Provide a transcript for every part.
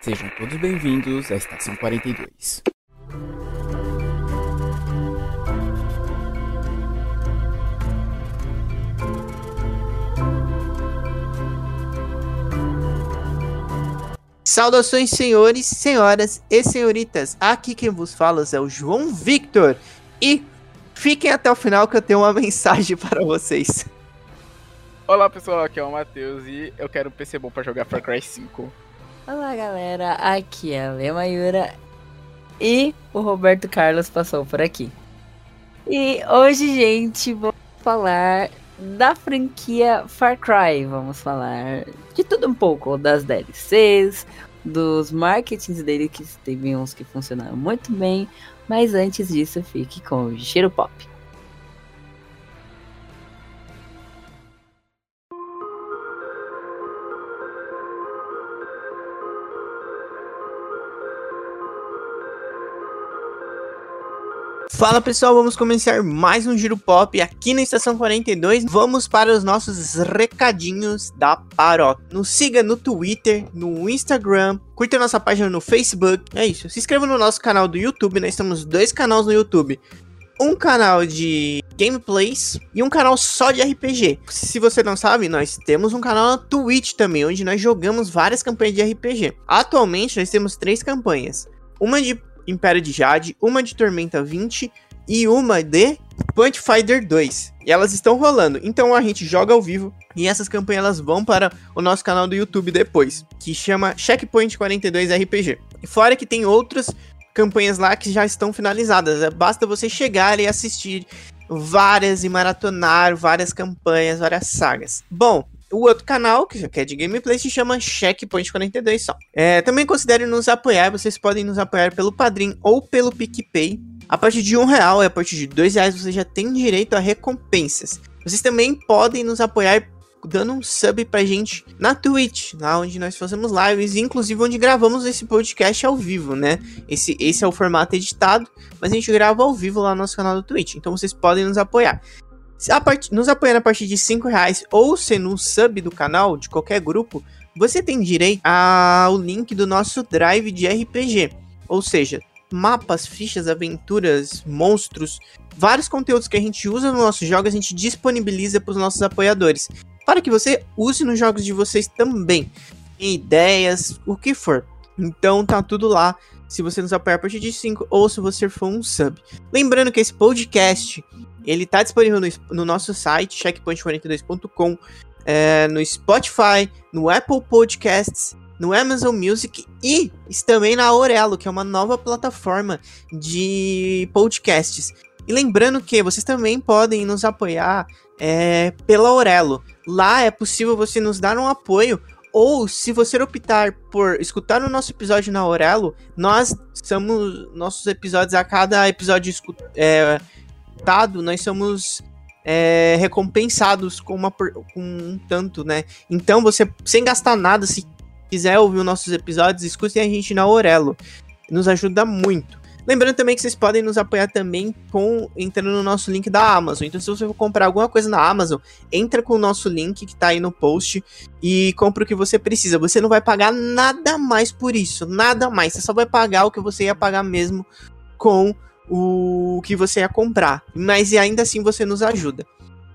Sejam todos bem-vindos à Estação 42. Saudações, senhores, senhoras e senhoritas. Aqui quem vos fala é o João Victor. E fiquem até o final que eu tenho uma mensagem para vocês. Olá pessoal, aqui é o Matheus e eu quero um PC bom pra jogar Far Cry 5. Olá galera, aqui é a Lema Yura e o Roberto Carlos passou por aqui. E hoje, gente, vou falar da franquia Far Cry. Vamos falar de tudo um pouco, das DLCs, dos marketings dele, que teve uns que funcionaram muito bem. Mas antes disso, fique com o Cheiro Pop. Fala pessoal, vamos começar mais um Giro Pop aqui na Estação 42. Vamos para os nossos recadinhos da paróquia. Nos siga no Twitter, no Instagram, curta nossa página no Facebook. É isso. Se inscreva no nosso canal do YouTube. Nós temos dois canais no YouTube. Um canal de gameplays e um canal só de RPG. Se você não sabe, nós temos um canal na Twitch também, onde nós jogamos várias campanhas de RPG. Atualmente nós temos três campanhas. Uma de Império de Jade, uma de Tormenta 20 e uma de Punch Fighter 2. E elas estão rolando. Então a gente joga ao vivo e essas campanhas elas vão para o nosso canal do YouTube depois, que chama Checkpoint 42 RPG. E fora que tem outras campanhas lá que já estão finalizadas. É, basta você chegar e assistir várias e maratonar várias campanhas, várias sagas. Bom, o outro canal, que é de gameplay, se chama Checkpoint 42 só. É, também considere nos apoiar, vocês podem nos apoiar pelo Padrim ou pelo PicPay. A partir de um real e a partir de dois reais você já tem direito a recompensas. Vocês também podem nos apoiar dando um sub pra gente na Twitch, lá onde nós fazemos lives, inclusive onde gravamos esse podcast ao vivo, né? Esse, esse é o formato editado, mas a gente grava ao vivo lá no nosso canal do Twitch, então vocês podem nos apoiar. Part... Nos apoiando a partir de 5 reais ou sendo um sub do canal, de qualquer grupo, você tem direito ao link do nosso drive de RPG. Ou seja, mapas, fichas, aventuras, monstros, vários conteúdos que a gente usa nos nossos jogos, a gente disponibiliza para os nossos apoiadores. Para que você use nos jogos de vocês também. Ideias, o que for. Então tá tudo lá. Se você nos apoiar a partir de 5 ou se você for um sub. Lembrando que esse podcast ele tá disponível no, no nosso site, checkpoint42.com, é, no Spotify, no Apple Podcasts, no Amazon Music e também na Aurelo, que é uma nova plataforma de podcasts. E lembrando que vocês também podem nos apoiar é, pela Aurelo. Lá é possível você nos dar um apoio ou se você optar por escutar o nosso episódio na Aurelo, nós somos nossos episódios a cada episódio é, nós somos é, recompensados com, uma, com um tanto, né? Então, você, sem gastar nada, se quiser ouvir os nossos episódios, escutem a gente na Orelo. Nos ajuda muito. Lembrando também que vocês podem nos apoiar também com entrando no nosso link da Amazon. Então, se você for comprar alguma coisa na Amazon, entra com o nosso link que tá aí no post e compra o que você precisa. Você não vai pagar nada mais por isso, nada mais. Você só vai pagar o que você ia pagar mesmo com o que você ia comprar. Mas ainda assim você nos ajuda.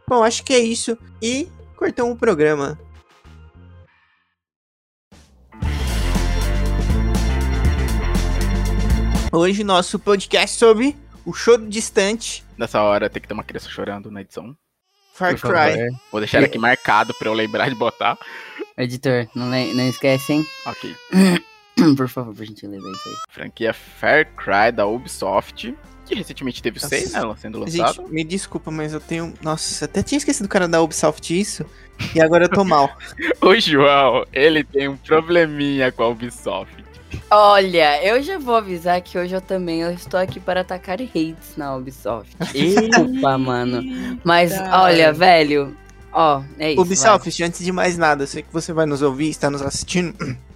Bom, acho que é isso. E cortamos o programa. Hoje nosso podcast sobre o choro distante. Nessa hora tem que ter uma criança chorando na edição. Far Cry. Vou deixar aqui marcado pra eu lembrar de botar. Editor, não, não esquece, hein? Ok. Por favor, por gentileza, é isso aí. Franquia Far Cry da Ubisoft. Que recentemente teve o 6, né? Sendo lançado. Gente, me desculpa, mas eu tenho. Nossa, até tinha esquecido do cara da Ubisoft isso. E agora eu tô mal. o João, ele tem um probleminha com a Ubisoft. Olha, eu já vou avisar que hoje eu também eu estou aqui para atacar hates na Ubisoft. Desculpa, mano. Mas olha, velho, ó, é isso. Ubisoft, vai. antes de mais nada, sei que você vai nos ouvir, está nos assistindo.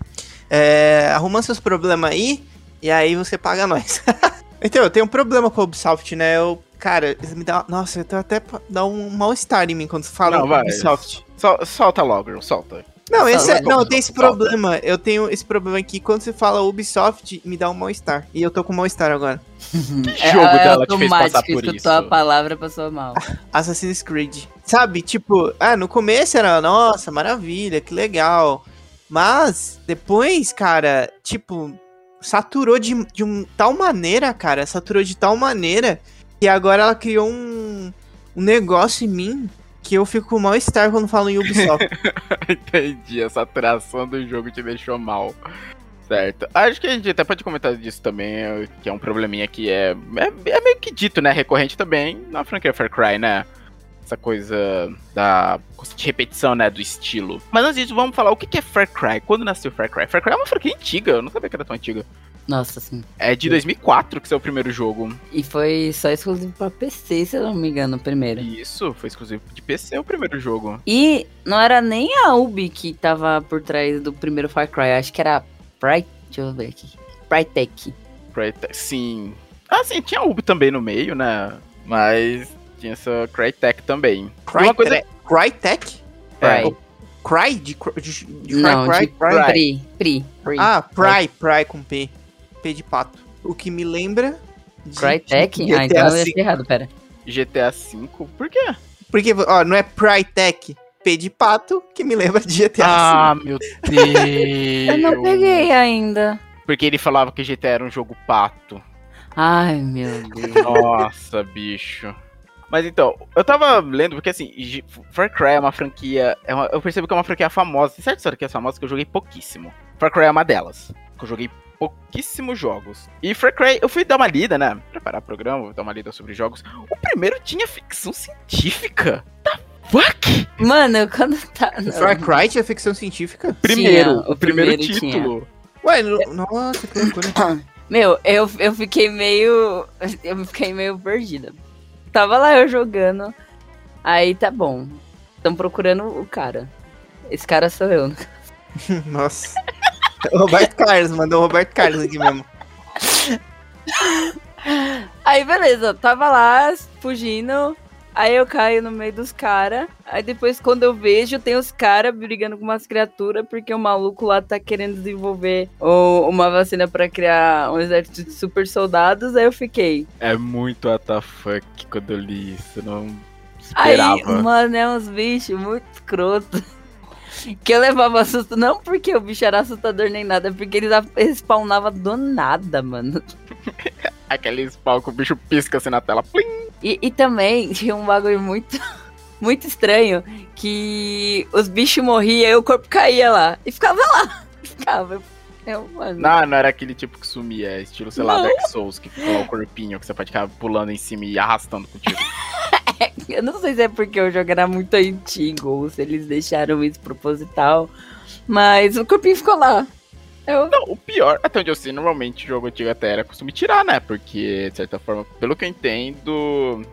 É, arruma seus problemas aí e aí você paga nós. então, eu tenho um problema com a Ubisoft, né? Eu, cara, me dá. Nossa, eu tô até dá um mal-estar em mim quando você fala Não, vai. Ubisoft. Sol, solta logo, solta. Não, esse é, não, tem esse problema. Eu tenho esse problema aqui. Quando você fala Ubisoft, me dá um mal-estar. E eu tô com mal-estar agora. Que jogo dela te fez passar por escutou isso? a palavra, passou mal. Assassin's Creed. Sabe, tipo, ah, no começo era, nossa, maravilha, que legal. Mas, depois, cara, tipo, saturou de, de um, tal maneira, cara, saturou de tal maneira que agora ela criou um, um negócio em mim que eu fico com mal-estar quando falo em Ubisoft. Entendi, a saturação do jogo te deixou mal. Certo. Acho que a gente até pode comentar disso também, que é um probleminha que é, é, é meio que dito, né? Recorrente também na franquia Far Cry, né? Essa coisa da de repetição, né? Do estilo. Mas antes disso, vamos falar o que é Far Cry. Quando nasceu Far Cry? Far Cry é uma franquia antiga, eu não sabia que era tão antiga. Nossa, sim. É de 2004 que saiu o primeiro jogo. E foi só exclusivo pra PC, se eu não me engano, o primeiro. Isso, foi exclusivo de PC o primeiro jogo. E não era nem a Ubi que tava por trás do primeiro Far Cry, acho que era Pride. Deixa eu ver aqui. Prytech. Crytek, sim. Ah, sim, tinha Ubi também no meio, né? Mas tinha essa Crytek também. E uma coisa... Crytek? É, Cry. Cry? De, de, de Não, Cry? de Cry? Pri. Pri. Pri. Ah, Pry, Pry com P. P de pato. O que me lembra. de Crytek? GTA Ah, então eu V. achei errado, pera. GTA V, por quê? Porque, ó, não é Prytech, P de pato, que me lembra de GTA Ah, meu Deus! Eu não peguei ainda. Porque ele falava que GTA era um jogo pato. Ai, meu Deus. Nossa, bicho. Mas então, eu tava lendo, porque assim, Far Cry é uma franquia. É uma- eu percebo que é uma franquia famosa. Tem certas franquias famosas que eu joguei pouquíssimo. Far Cry é uma delas. Que eu joguei pouquíssimos jogos. E Far Cry, eu fui dar uma lida, né? Preparar programa, dar uma lida sobre jogos. O primeiro tinha ficção científica. The fuck? Mano, quando tá. Far Cry tinha ficção científica? Primeiro, o o primeiro, primeiro tinha. título. Ué, no- nossa, que loucura. Meu, eu, eu fiquei meio. Eu fiquei meio perdida. Tava lá eu jogando. Aí tá bom. Estão procurando o cara. Esse cara sou eu. Nossa. O Roberto Carlos, mandou o Roberto Carlos aqui mesmo. Aí beleza, tava lá fugindo. Aí eu caio no meio dos caras. Aí depois, quando eu vejo, tem os caras brigando com umas criaturas, porque o maluco lá tá querendo desenvolver uma vacina pra criar um exército de super soldados. Aí eu fiquei. É muito WTF quando eu li isso. Não Aí, esperava. mano, é uns bichos muito escroto. Que eu levava susto, não porque o bicho era assustador nem nada, é porque eles spawnavam do nada, mano. Aquele spawn que o bicho pisca assim na tela. Plim! E, e também tinha um bagulho muito, muito estranho, que os bichos morriam e o corpo caía lá. E ficava lá. Ficava. Eu, mano. Não, não era aquele tipo que sumia, é estilo, sei lá, Não. Dark Souls, que ficou lá o corpinho, que você pode ficar pulando em cima e arrastando contigo. Eu não sei se é porque o jogo era muito antigo ou se eles deixaram isso proposital. Mas o corpinho ficou lá. Eu, Não, o pior, até onde eu sei, normalmente o jogo antigo até era costume tirar, né? Porque, de certa forma, pelo que eu entendo,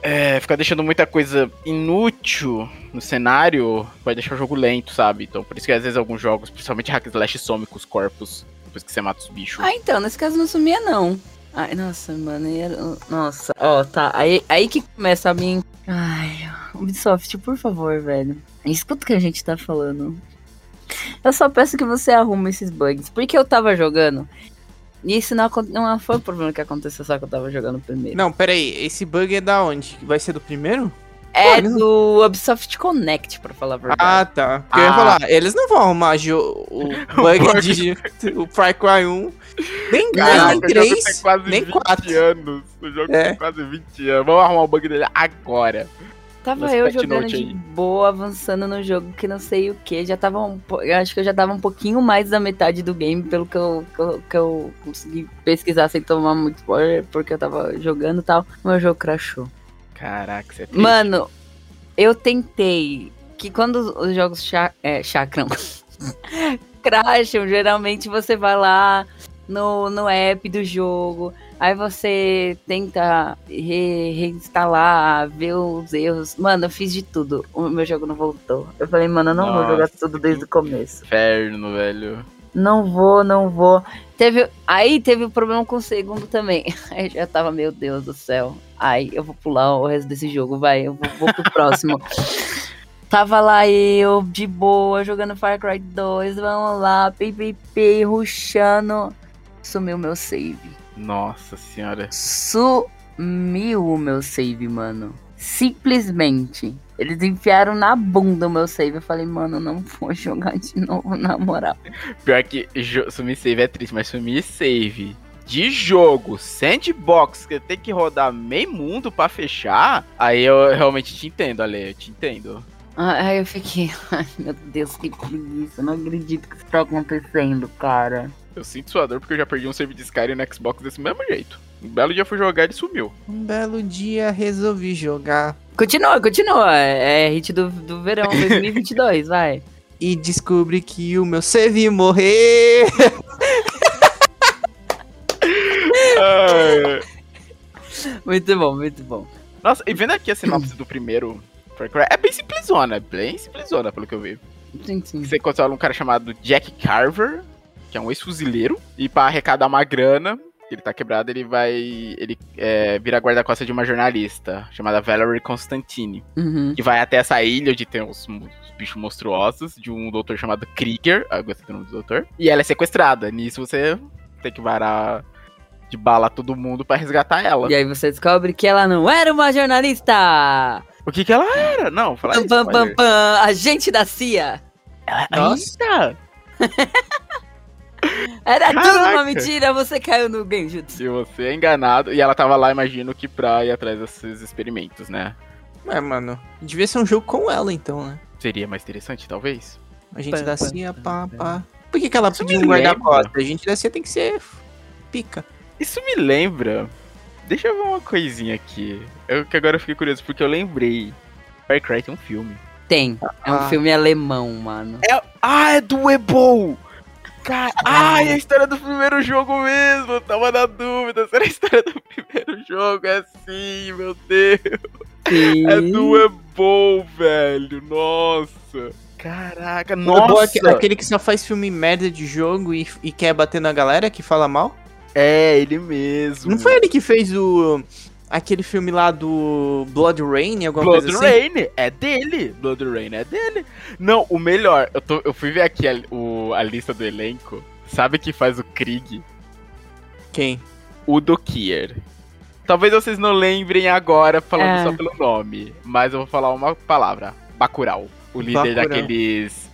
é, ficar deixando muita coisa inútil no cenário vai deixar o jogo lento, sabe? Então, por isso que às vezes alguns jogos, principalmente Hack Slash, some com os corpos depois que você mata os bichos. Ah, então, nesse caso não sumia, não. Ai, nossa, mano, era... Nossa, ó, tá. Aí, aí que começa a mim. Ai, Ubisoft, por favor, velho. Escuta o que a gente tá falando. Eu só peço que você arrume esses bugs. Porque eu tava jogando. E isso não, não foi o problema que aconteceu só que eu tava jogando primeiro. Não, peraí, esse bug é da onde? Vai ser do primeiro? É Olha. do Ubisoft Connect, pra falar a verdade. Ah, tá. Porque eu ia Ah. falar, eles não vão arrumar jo- o bug de o Far Cry 1. Nem, Caraca, nem o jogo tem 3, quase nem 20 4. anos. O jogo É. tem quase 20 anos. Vamos arrumar o bug dele agora. Tava eu jogando de aí. boa, avançando no jogo que não sei o que. Já tava um acho que eu já tava um pouquinho mais da metade do game, pelo que eu, que eu, que eu consegui pesquisar sem tomar muito spoiler, porque eu tava jogando e tal. Meu jogo crashou. Caraca, você é triste. Mano, eu tentei que quando os- os jogos cha é, chakram crasham, geralmente você vai lá no, no app do jogo, aí você tenta re- reinstalar, ver os erros. Mano, eu fiz de tudo. O meu jogo não voltou. Eu falei, mano, eu não vou jogar Nossa, tudo desde o começo. Inferno, velho. Não vou, não vou. Teve, aí teve o problema com o segundo também. Aí já tava, meu Deus do céu. Ai, eu vou pular o resto desse jogo, vai. Eu vou, vou pro próximo. Tava lá eu, de boa, jogando Far Cry 2, vamos lá, PVP, rushando. Sumiu meu save. Nossa senhora. Sumiu o meu save, mano. Simplesmente. Eles enfiaram na bunda o meu save. Eu falei, mano, não vou jogar de novo, na moral. Pior que sumir save é triste, mas sumir save de jogo, sandbox, que tem que rodar meio mundo pra fechar, aí eu realmente te entendo, Ale, eu te entendo. Aí eu fiquei, ai meu Deus, que preguiça. Não acredito que isso tá acontecendo, cara. Eu sinto sua dor porque eu já perdi um save de Skyrim no Xbox desse mesmo jeito. Um belo dia fui jogar e ele sumiu. Um belo dia resolvi jogar Continua, continua. É hit do, do verão 2022, vai. e descobri que o meu save morreu. Muito bom, muito bom. Nossa, e vendo aqui a sinopse do primeiro Far Cry, é bem simplesona, é bem simplesona pelo que eu vi. Sim, sim. Você controla um cara chamado Jack Carver, que é um ex-fuzileiro, e pra arrecadar uma grana, ele tá quebrado, ele vai. Ele é, vira guarda-costas de uma jornalista chamada Valerie Constantine, Uhum. que vai até essa ilha onde tem uns bichos monstruosos, de um doutor chamado Krieger, ah, gostei do nome do doutor, e ela é sequestrada. Nisso você tem que varar de bala todo mundo pra resgatar ela. E aí você descobre que ela não era uma jornalista! O que que ela era? Não, fala Pam, isso. pam, pam, pam, agente da CIA! Nossa! Era tudo Caraca. uma mentira, você caiu no Genjutsu. Se você é enganado, e ela tava lá, imagino que pra ir atrás desses experimentos, né? É, mano, devia ser um jogo com ela então, né? Seria mais interessante, talvez. A gente da pam, CIA, pá, pá. Por que, que ela Isso pediu um guarda-costas? A gente da CIA tem que ser pica. Isso me lembra. Deixa eu ver uma coisinha aqui. Eu que agora eu fiquei curioso, porque eu lembrei. Far Cry tem um filme. Tem. É um Ah. filme alemão, mano. É... Ah, é do Ebol! Cara... Ah, é a história do primeiro jogo mesmo! Eu tava na dúvida se era a história do primeiro jogo. É sim, meu Deus! É do Ebol, velho! Nossa! Caraca, Nossa. nossa! Aquele que só faz filme merda de jogo e, e quer bater na galera que fala mal? É, ele mesmo. Não foi ele que fez o. Aquele filme lá do Blood Rain, alguma Blood coisa assim? Rain é dele. Blood Rain é dele. Não, o melhor, eu, tô- eu fui ver aqui a, o- a lista do elenco. Sabe quem faz o Krieg? Quem? Udo Kier. Talvez vocês não lembrem agora falando É. só pelo nome, mas eu vou falar uma palavra. Bacurau. O líder Bacurau. daqueles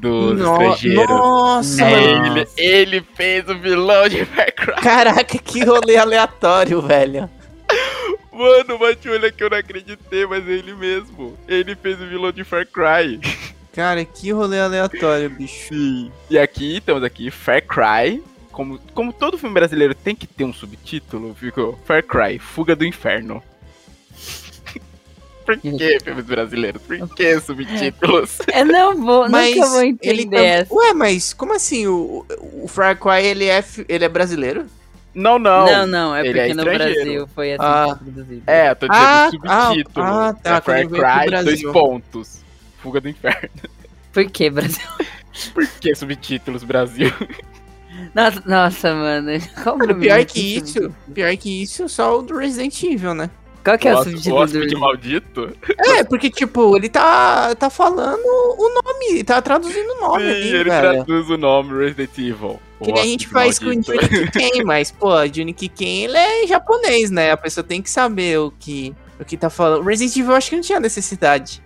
dos No- estrangeiros. Nossa, É ele, ele fez o vilão de Far Cry. Caraca, que rolê aleatório, velho. Mano, bate o olho aqui, eu não acreditei, mas é ele mesmo. Ele fez o vilão de Far Cry. Cara, que rolê aleatório, bicho. Sim. E aqui, temos aqui Far Cry. Como, como todo filme brasileiro tem que ter um subtítulo, ficou Far Cry, Fuga do Inferno. Por que filmes brasileiros? Por que subtítulos? Eu não vou, Mas nunca vou ele entender tam- essa. Ué, mas como assim? O, o Far Cry, ele é, ele é brasileiro? Não, não. Não, não, é ele porque é no. Brasil foi assim Ah. que foi produzido. É, eu tô dizendo Ah, subtítulo. ah, ah, tá, É Far Cry, dois pontos. Fuga do Inferno. Por que, Brasil? Por que subtítulos Brasil? Nossa, nossa mano. Qual o nome Pior que isso, pior que isso, só o do Resident Evil, né? Qual que é o Hósp- subtítulo Hóspede do... maldito? É, porque, tipo, ele tá, tá falando o nome, ele tá traduzindo o nome Sim, ali, ele velho. traduz o nome Resident Evil. Que nem a gente faz com o maldito. Johnny Kiken, mas, pô, o Johnny Kiken, ele é japonês, né? A pessoa tem que saber o que, o que tá falando. Resident Evil, eu acho que não tinha necessidade.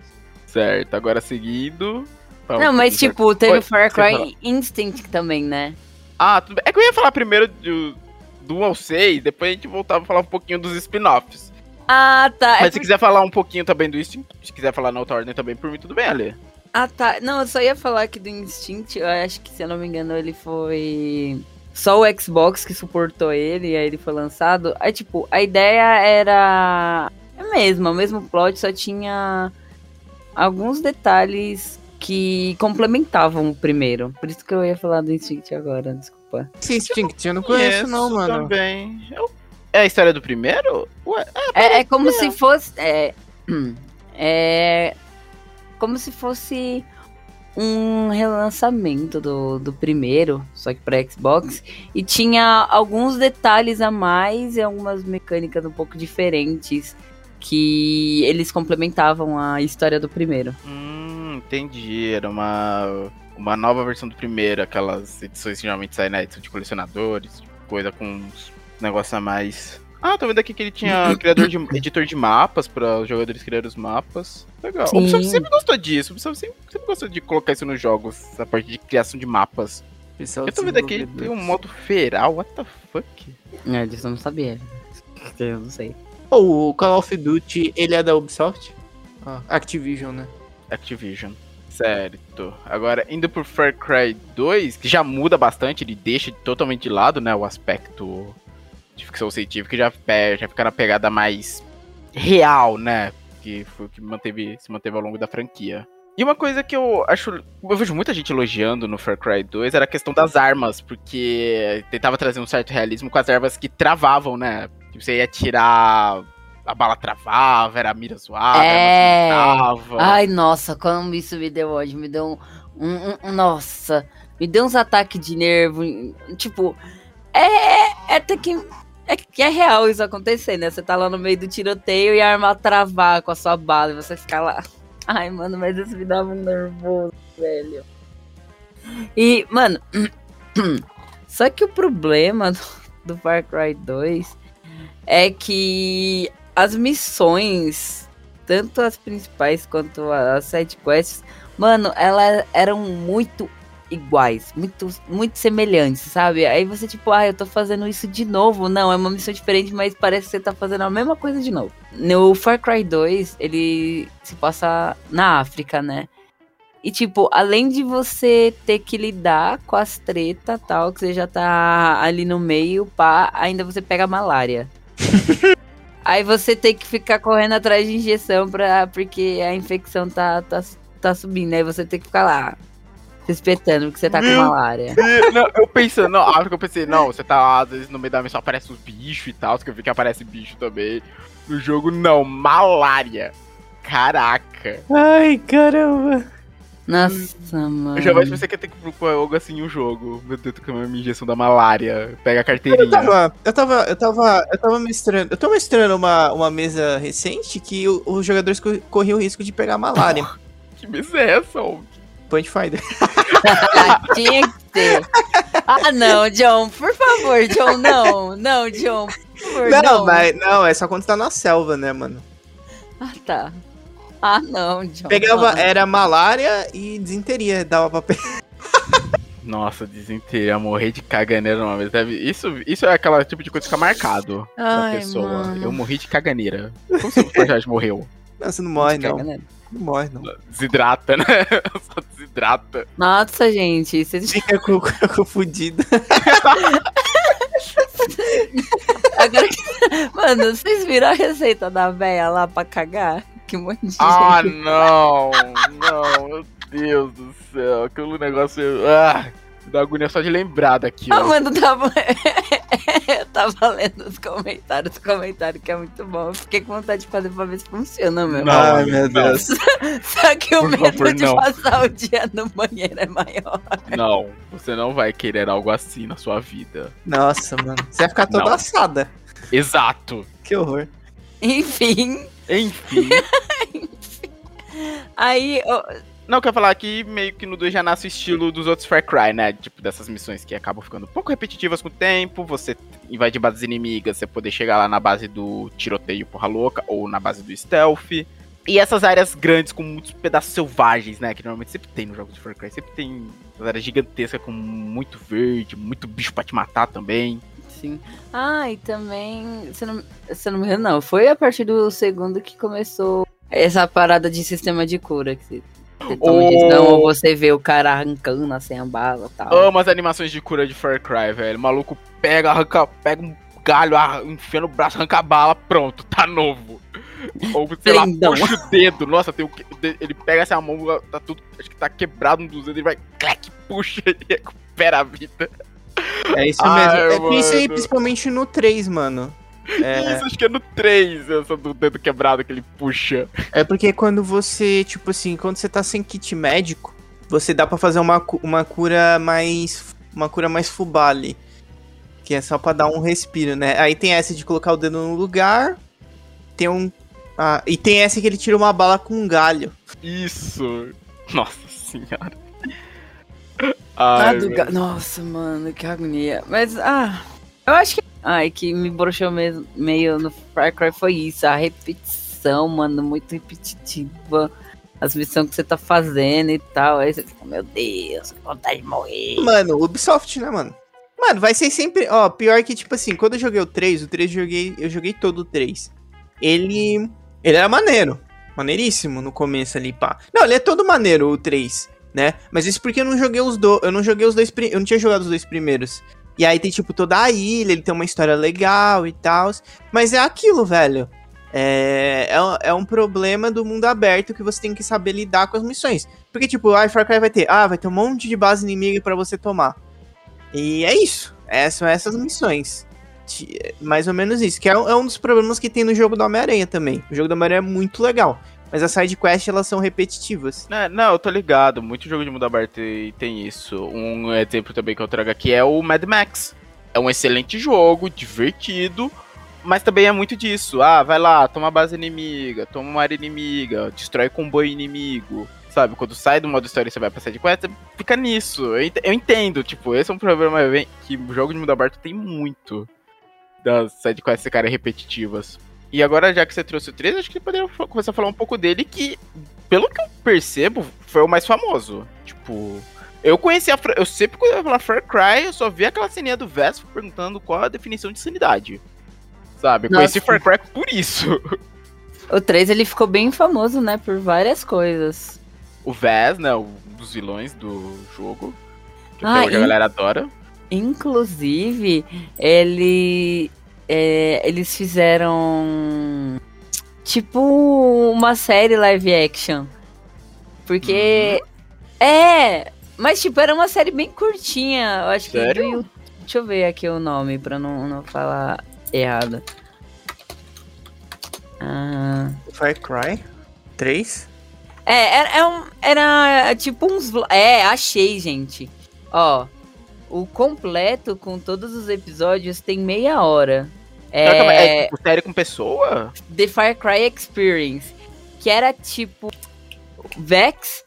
Certo, agora seguindo. Não, mas tipo, teve Oi, o Far. Cry Instinct também, né? Ah, tudo bem. É que eu ia falar primeiro do, do 1 ao 6, depois a gente voltava a falar um pouquinho dos spin-offs. Ah, tá. é Mas se por- quiser falar um pouquinho também do Instinct, se quiser falar na outra ordem também, por mim tudo bem, Ale. Ah, tá. Não, eu só ia falar que do Instinct, eu acho que, se eu não me engano, ele foi. Só o Xbox que suportou ele, e aí ele foi lançado. Aí, tipo, a ideia era. É a mesma, o mesmo plot, só tinha alguns detalhes que complementavam o primeiro. Por isso que eu ia falar do Instinct agora, desculpa. Esse Instinct, eu não conheço, não, mano. Também. Eu- É a história do primeiro? Ué, É, é como se fosse. É, é como se fosse um relançamento do, do primeiro, só que para Xbox. E tinha alguns detalhes a mais e algumas mecânicas um pouco diferentes que eles complementavam a história do primeiro. hum, entendi. Era uma, uma nova versão do primeiro, aquelas edições que geralmente saem na edição de colecionadores, coisa com uns negócios a mais. Ah, tô vendo aqui que ele tinha criador de, editor de mapas para os jogadores criarem os mapas. Legal. Sim. O Ubisoft sempre gostou disso. O Ubisoft sempre, sempre gostou de colocar isso nos jogos, a parte de criação de mapas. Pessoal Eu tô vendo aqui, tem um modo feral, what the fuck? É, disso eu não sabia. Eu não sei. Oh, o Call of Duty, ele é da Ubisoft? Ah, Activision, né? Activision. Certo. Agora, indo pro Far Cry 2, que já muda bastante, ele deixa totalmente de lado, né, o aspecto de ficção científica, já, já fica na pegada mais real, né, que foi o que manteve, se manteve ao longo da franquia. E uma coisa que eu acho. Eu vejo muita gente elogiando no Far Cry 2 era a questão das armas, porque tentava trazer um certo realismo com as armas que travavam, né? Que você ia tirar. A bala travava, era a mira zoada, É. Ai, nossa, como isso me deu ódio. Me deu um. um- um- nossa. Me deu uns ataques de nervo. Tipo. É. É até que. É que é real isso acontecer, né? Você tá lá no meio do tiroteio e a arma travar com a sua bala e você fica lá. Ai, mano, mas isso me dava um nervoso, velho. E, mano. Só que o problema do, do Far Cry 2 é que as missões, tanto as principais quanto as side quests, mano, elas eram muito iguais, muito, muito semelhantes, sabe? Aí você, tipo, ah, eu tô fazendo isso de novo. Não, é uma missão diferente, mas parece que você tá fazendo a mesma coisa de novo. No Far Cry 2, ele se passa na África, né? E, tipo, além de você ter que lidar com as tretas tal, que você já tá ali no meio, pá, ainda você pega malária. Aí você tem que ficar correndo atrás de injeção pra, porque a infecção tá, tá, tá subindo. Aí você tem que ficar lá, se espetando que você tá com Meu malária. não, eu pensando, não, a hora que eu pensei, não, você tá às vezes no meio da missão aparece os bichos e tal, que eu vi que aparece bicho também. No jogo, não, malária. Caraca. Ai, caramba. Nossa, mano. Eu jamais pensei que ia ter que procurar algo assim um jogo. Meu Deus, tô com a minha injeção da malária. Pega a Eu carteirinha. tava, eu tava, eu tava, eu tava mestrando, eu tô mestrando uma, uma mesa recente que o- os jogadores co- corriam o risco de pegar malária. Que mesa é essa, homem? Point Finder. Tinha que ter. Ah, não, John, por favor, John, não. Não, John, por favor, Não, não. mas não, é só quando tá na selva, né, mano? Ah, tá. Ah, não, John. Pegava, não. era malária e desinteria, dava pra pegar. Nossa, desinteria, morrer de caganeira numa. Deve- Isso, isso é aquela tipo de coisa que fica marcado da Ai, pessoa. mano. Eu morri de caganeira. Como seu personagem morreu? Não, você não morre, não. Né? Não morre, não. Desidrata, né? Só desidrata. Nossa, gente, vocês Fica fudido. Agora que... Mano, vocês viram a receita da véia lá pra cagar? Que monte de Ah, gente. não! Não, meu Deus do céu. Aquele negócio. Ah, dá agonia só de lembrar daquilo. Ah, mano, tava. eu tava lendo os comentários, os comentários que é muito bom. Eu fiquei com vontade de fazer pra ver se funciona, meu. Não, Ai, meu. Deus. Só que o medo favor, de não. passar o dia no banheiro é maior. Não, você não vai querer algo assim na sua vida. Nossa, mano. Você vai ficar toda Não. assada. Exato. Que horror. Enfim, Enfim. aí. Não, eu quero falar que meio que no 2 já nasce o estilo dos outros Far Cry, né? Tipo, dessas missões que acabam ficando um pouco repetitivas com o tempo. Você invade bases inimigas, você poder chegar lá na base do tiroteio porra louca, ou na base do stealth. E essas áreas grandes com muitos pedaços selvagens, né? Que normalmente sempre tem no jogo de Far Cry. Sempre tem áreas gigantescas com muito verde, muito bicho pra te matar também. Sim. Ah, e também. Se não, se não me engano, não. Foi a partir do segundo que começou essa parada de sistema de cura. Que Oh. injeção, ou você vê o cara arrancando assim a bala e tal. Amo as animações de cura de Far Cry, velho. O maluco pega, arranca, pega um galho, enfia no braço, arranca a bala, pronto, tá novo. Ou, sei lá, puxa o dedo. Nossa, tem o ele pega essa mão, tá tudo, acho que tá quebrado um dos dedos, ele vai, clac, puxa e recupera a vida. É isso Ai, mesmo. É isso aí, mano. principalmente no 3, mano. É, Isso, acho que é no 3, essa do dedo quebrado que ele puxa. é porque quando você, tipo assim, quando você tá sem kit médico, você dá pra fazer uma, uma cura mais. Uma cura mais fubali. Que é só pra dar um respiro, né? Aí tem essa de colocar o dedo no lugar. Tem um. Ah, e tem essa que ele tira uma bala com um galho. Isso. Nossa senhora. Ah, Ai, do meu ga- Nossa, mano, que agonia. Mas, ah, eu acho que. Ai, que me broxou mesmo, meio no Far Cry foi isso. A repetição, mano, muito repetitiva. As missões que você tá fazendo e tal. Aí você fica, meu Deus, que vontade de morrer. Mano, Ubisoft, né, mano? Mano, vai ser sempre. Ó, pior que, tipo assim, quando eu joguei o 3, o 3 eu joguei, eu joguei todo o 3. Ele. Ele era maneiro. Maneiríssimo no começo ali, pá. Não, ele é todo maneiro, o 3, né? Mas isso porque eu não joguei os dois. Eu não joguei os dois. Eu não tinha jogado os dois primeiros. E aí tem, tipo, toda a ilha, ele tem uma história legal e tal. Mas é aquilo, velho. É, é, um- é um problema do mundo aberto que você tem que saber lidar com as missões. Porque, tipo, a Far Cry vai ter, ah, vai ter um monte de base inimiga pra você tomar. E é isso. É, são essas missões. É Mais ou menos isso. Que é, é um dos problemas que tem no jogo do Homem-Aranha também. O jogo do Homem-Aranha é muito legal. Mas as side quests, elas são repetitivas. É, não, eu tô ligado. Muito jogo de mundo aberto tem- isso. Um exemplo também que eu trago aqui é o Mad Max. É um excelente jogo, divertido, mas também é muito disso. Ah, vai lá, toma base inimiga, toma uma área inimiga, destrói comboio inimigo. Sabe, quando sai do modo história e você vai pra side quest, fica nisso. Eu ent- eu entendo, tipo, esse é um problema que o jogo de mundo aberto tem muito. Das side quests ficarem repetitivas. E agora, já que você trouxe o 3, acho que poderia começar a falar um pouco dele, que, pelo que eu percebo, foi o mais famoso. Tipo, eu conheci a. Eu sempre quando eu ia falar Far Cry, eu só vi aquela ceninha do Vespa perguntando qual a definição de sanidade. Sabe? Nossa. Conheci Far Cry por isso. O 3 ele ficou bem famoso, né? Por várias coisas. O Vez, né? Um dos vilões do jogo. Que Ah, até hoje a galera adora. Inclusive, ele, é, eles fizeram tipo uma série live action. Porque. É! Mas, tipo, era uma série bem curtinha. Eu acho que. Sério? do Yu- Deixa eu ver aqui o nome pra não, não falar errado. Ah. Far Cry 3? É, era, é um- era tipo uns. É, achei, gente. Ó, o completo com todos os episódios tem meia hora. Calma, É, É tipo série com pessoa? The Far Cry Experience. Que era tipo. Vex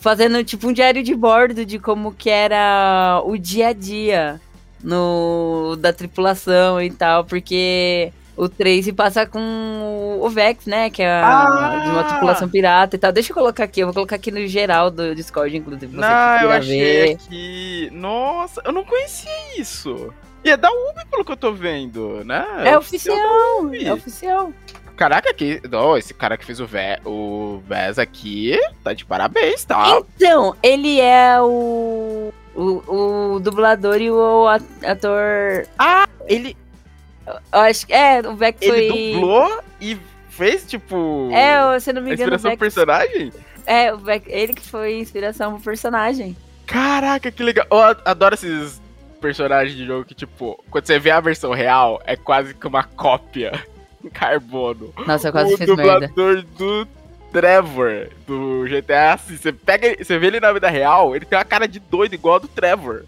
fazendo tipo um diário de bordo de como que era o dia a dia no da tripulação e tal, porque o Trace passa com o Vex, né, que é a, Ah! uma tripulação pirata e tal. Deixa eu colocar aqui, eu vou colocar aqui no geral do Discord, inclusive, você que eu achei ver. aqui. Nossa, eu não conhecia isso. E é da Ubi, pelo que eu tô vendo, né? É oficial, Ubi. é oficial. Caraca, que, oh, esse cara que fez o, Ve o Vez aqui tá de parabéns, tá? Então, ele é o, o, o dublador e o ator. Ele, Eu acho que. É, o ele foi. dublou e fez, tipo, É, se não me engano, inspiração Vex. personagem? É, o Vex, ele que foi inspiração pro personagem. Caraca, que legal. Eu adoro esses personagens de jogo que, tipo, quando você vê a versão real, é quase que uma cópia em carbono. Nossa, eu quase o fiz merda. dublador do Trevor, do GTA, assim, você pega, ele- você vê ele na vida real, ele tem uma cara de doido igual a do Trevor.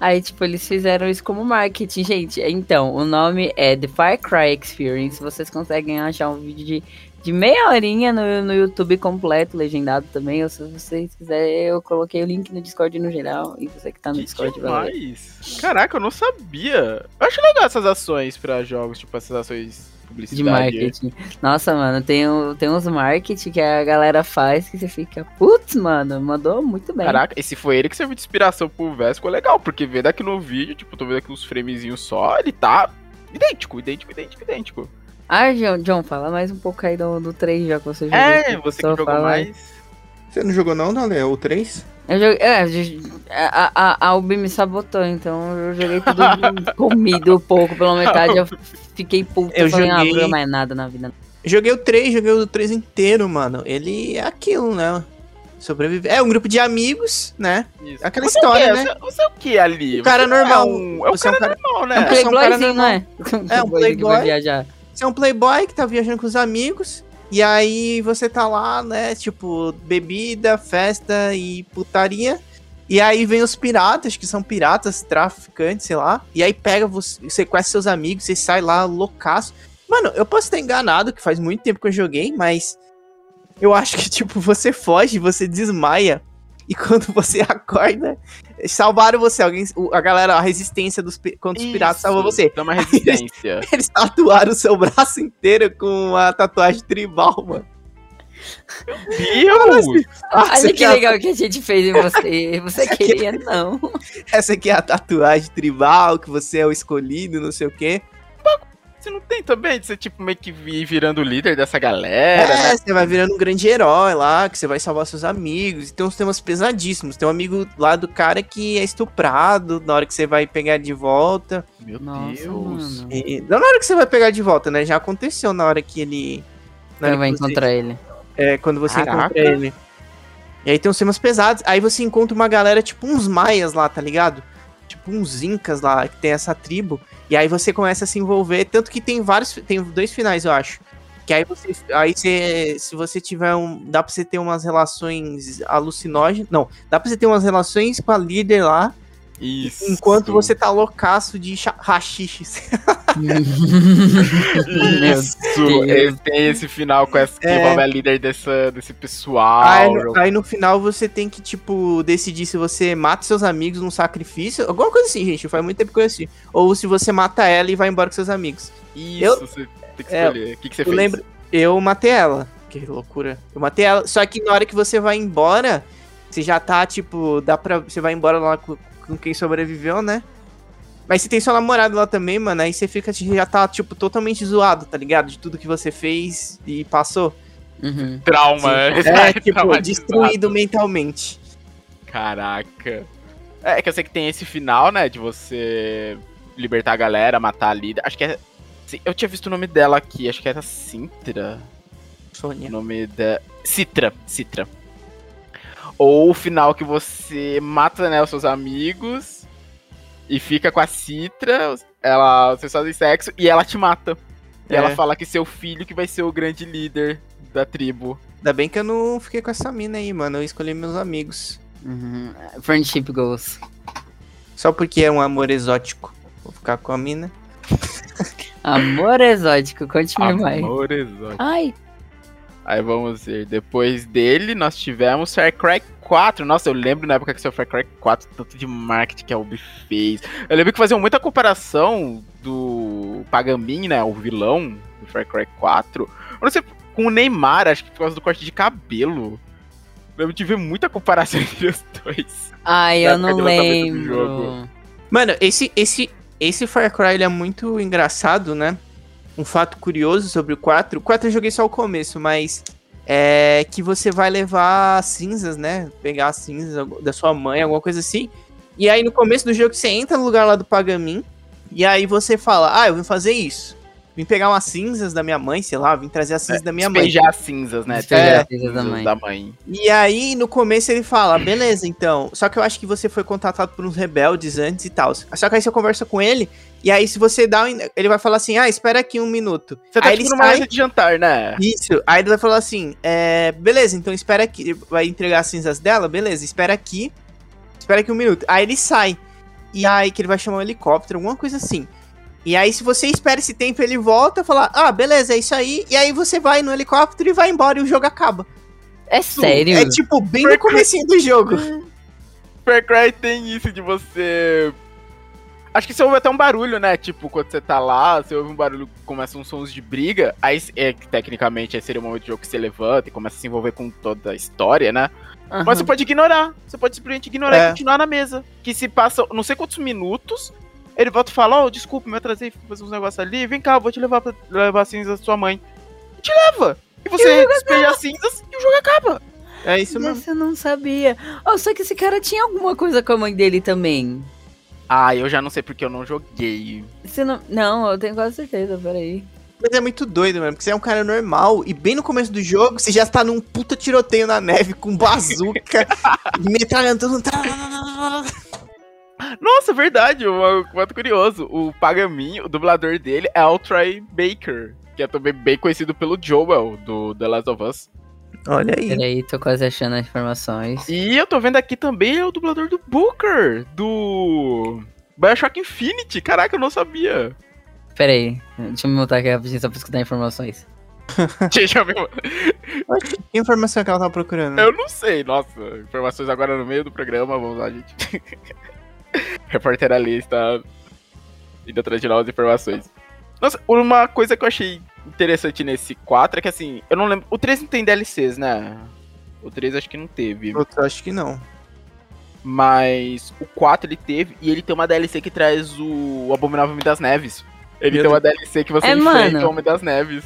Aí, tipo, eles fizeram isso como marketing, gente. Então, o nome é The Far Cry Experience. Vocês conseguem achar um vídeo de, de meia horinha no, no YouTube completo, legendado também. Ou se vocês quiserem, eu coloquei o link no Discord no geral. E você que tá no Que Discord, vai ver. Caraca, eu não sabia. Eu acho legal essas ações pra jogos, tipo, essas ações de De publicidade. marketing. Nossa, mano, tem, tem uns marketing que a galera faz que você fica, putz, mano, mandou muito bem. Caraca, e se foi ele que serviu de inspiração pro Vess, ficou legal, porque vendo aqui no vídeo, tipo, tô vendo aqui uns framezinhos só, ele tá idêntico, idêntico, idêntico, idêntico. Ah, John, John, fala mais um pouco aí do, do 3 já que você jogou. É, você que jogou aí. mais. Você não jogou não, Dale? O 3? Eu joguei, é, a, a, a Ubi me sabotou, então eu joguei tudo comido pouco, pela metade eu fiquei puto. Eu Eu falei, ah, joguei- não vou mais nada na vida. Joguei o 3, joguei o 3 inteiro, mano. Ele é aquilo, né? Sobreviver. É um grupo de amigos, né? Isso. Aquela Você história, é o quê? né? Você, você é o que ali? O cara Você não normal. É, um, é o Você é um cara, normal, é um né? é um cara Playboyzinho, não é? É, um que vai playboy. viajar. Você é um playboy que tá viajando com os amigos. E aí você tá lá, né? Tipo, bebida, festa e putaria. E aí vem os piratas, que são piratas, traficantes, sei lá. E aí pega você, sequestra seus amigos, você sai lá loucaço. Mano, eu posso estar enganado, que faz muito tempo que eu joguei, mas Eu acho que, tipo, você foge, você desmaia. E quando você acorda, salvaram você. Alguém, o- a galera, a resistência dos, contra os piratas salvou você. Uma resistência. Eles tatuaram o seu braço inteiro com a tatuagem tribal, mano. Deus! Ah, essa Olha que é a- legal que a gente fez em você. Você queria, não. essa aqui é a tatuagem tribal, que você é o escolhido, não sei o quê. Você não tem também de ser tipo meio que vir virando o líder dessa galera, é, né? você vai virando um grande herói lá, que você vai salvar seus amigos. E tem uns temas pesadíssimos. Tem um amigo lá do cara que é estuprado na hora que você vai pegar de volta. Meu Nossa, Deus. mano. E, não na hora que você vai pegar de volta, né? Já aconteceu na hora que ele. na hora Você vai que você- encontrar ele. É, quando você Caraca. encontra ele. E aí tem uns temas pesados. Aí você encontra uma galera, tipo uns maias lá, tá ligado? Tipo uns incas lá, que tem essa tribo. E aí você começa a se envolver. Tanto que tem vários. Tem dois finais, eu acho. Que aí você. Aí você. Se você tiver um. Dá pra você ter umas relações alucinógenas. Não, dá pra você ter umas relações com a líder lá. Isso. Enquanto você tá loucaço de. Meu Isso. Tem esse final com essa que É. a líder dessa, desse pessoal. Aí, no- aí no final você tem que, tipo, decidir se você mata seus amigos num sacrifício. Alguma coisa assim, gente. Faz muito tempo que eu assisti. Ou se você mata ela e vai embora com seus amigos. Isso, Eu- você tem que É, escolher. o que, que você Eu fez? lembro. Eu matei ela. Que loucura. Eu matei ela. Só que na hora que você vai embora, você já tá, tipo, dá pra. Você vai embora lá com, com quem sobreviveu, né? Mas você tem seu namorado lá também, mano. Aí você fica, já tá, tipo, totalmente zoado, tá ligado? De tudo que você fez e passou. Uhum. Trauma. É, Vai tipo, destruído mentalmente. Caraca. É que eu sei que tem esse final, né? De você libertar a galera, matar a líder. Acho que é. se- Eu tinha visto o nome dela aqui, acho que era Sintra. O Sônia. nome da. Citra. Citra. Ou o final que você mata, né, os seus amigos e fica com a Citra, ela, vocês fazem sexo e ela te mata. E É. ela fala que seu filho que vai ser o grande líder da tribo. Ainda bem que eu não fiquei com essa mina aí, mano. Eu escolhi meus amigos. Uhum. Friendship goals. Só porque é um amor exótico. Vou ficar com a mina. Amor exótico, conte-me mais. Amor exótico. Ai, Aí vamos ver. Depois dele, nós tivemos Far Cry 4. Nossa, eu lembro na época que saiu Far Cry 4, tanto de marketing que a Ubi fez. Eu lembro que faziam muita comparação do Pagamin, né? O vilão do Far Cry 4. Eu não sei, com o Neymar, acho que por causa do corte de cabelo. Eu lembro de ver muita comparação entre os dois. ai, eu não lembro. jogo. Mano, esse, esse, esse Far Cry ele é muito engraçado, né? Um fato curioso sobre o 4. O 4 eu joguei só o começo, mas é que você vai levar cinzas, né? Pegar as cinzas da sua mãe, alguma coisa assim. E aí no começo do jogo você entra no lugar lá do Pagamin. E aí você fala: Ah, eu vim fazer isso. Vim pegar umas cinzas da minha mãe, sei lá, vim trazer as cinzas da minha mãe. Despejar as cinzas, né? Despejar Despejar as as cinzas da mãe. da mãe. E aí, no começo, ele fala, beleza, então. Só que eu acho que você foi contatado por uns rebeldes antes e tal. Só que aí você conversa com ele, e aí se você dá. um- Ele vai falar assim, ah, espera aqui um minuto. Você tá aí tipo ele numa sai. mesa de jantar, né? Isso. Aí ele vai falar assim, é, beleza, então espera aqui. Vai entregar as cinzas dela, beleza, espera aqui. Espera aqui um minuto. Aí ele sai. E aí que ele vai chamar um helicóptero, alguma coisa assim. E aí, se você espera esse tempo, ele volta e fala, ah, beleza, é isso aí. E aí você vai no helicóptero e vai embora e o jogo acaba. É sério? É tipo, bem no comecinho do jogo. Far Cry tem isso de você. Acho que você ouve até um barulho, né? Tipo, quando você tá lá, você ouve um barulho, começam uns sons de briga. Aí, é, tecnicamente, aí seria o momento do jogo que você levanta e começa a se envolver com toda a história, né? Aham. Mas você pode ignorar. Você pode simplesmente ignorar É. e continuar na mesa. Que se passa não sei quantos minutos, ele volta e fala: Ó, desculpa, me atrasei, fazer uns negócios ali. Vem cá, eu vou te levar pra levar as cinzas da sua mãe. E te leva. E você despeja as cinzas e o jogo acaba. É isso mesmo. Eu não sabia. Oh, só que esse cara tinha alguma coisa com a mãe dele também. Ah, eu já não sei porque eu não joguei. Você não... não, eu tenho quase certeza, peraí. Mas é muito doido, mano, porque você é um cara normal e bem no começo do jogo você já está num puta tiroteio na neve com bazuca, metralhando todo mundo. Nossa, verdade, um fato curioso. O Pagamin, o dublador dele é o Troy Baker, que é também bem conhecido pelo Joel, do The Last of Us. Olha aí. Peraí, tô quase achando as informações. E eu tô vendo aqui também é o dublador do Booker, do Bioshock Infinity. Caraca, eu não sabia. Peraí, deixa eu me montar aqui rapidinho só pra escutar informações. Já viu? Oxi, que informação que ela tava procurando? Eu não sei, nossa. Informações agora no meio do programa, vamos lá, gente. Repórter ali está indo atrás de novas informações. Nossa, uma coisa que eu achei interessante nesse 4 é que assim, eu não lembro. O 3 não tem DLCs, né? O 3 acho que não teve. Outro, acho que não. Mas o 4 ele teve e ele tem uma DLC que traz o Abominável Homem das Neves. Ele Meu tem uma DLC que você É, enfrenta mano. o Homem das Neves.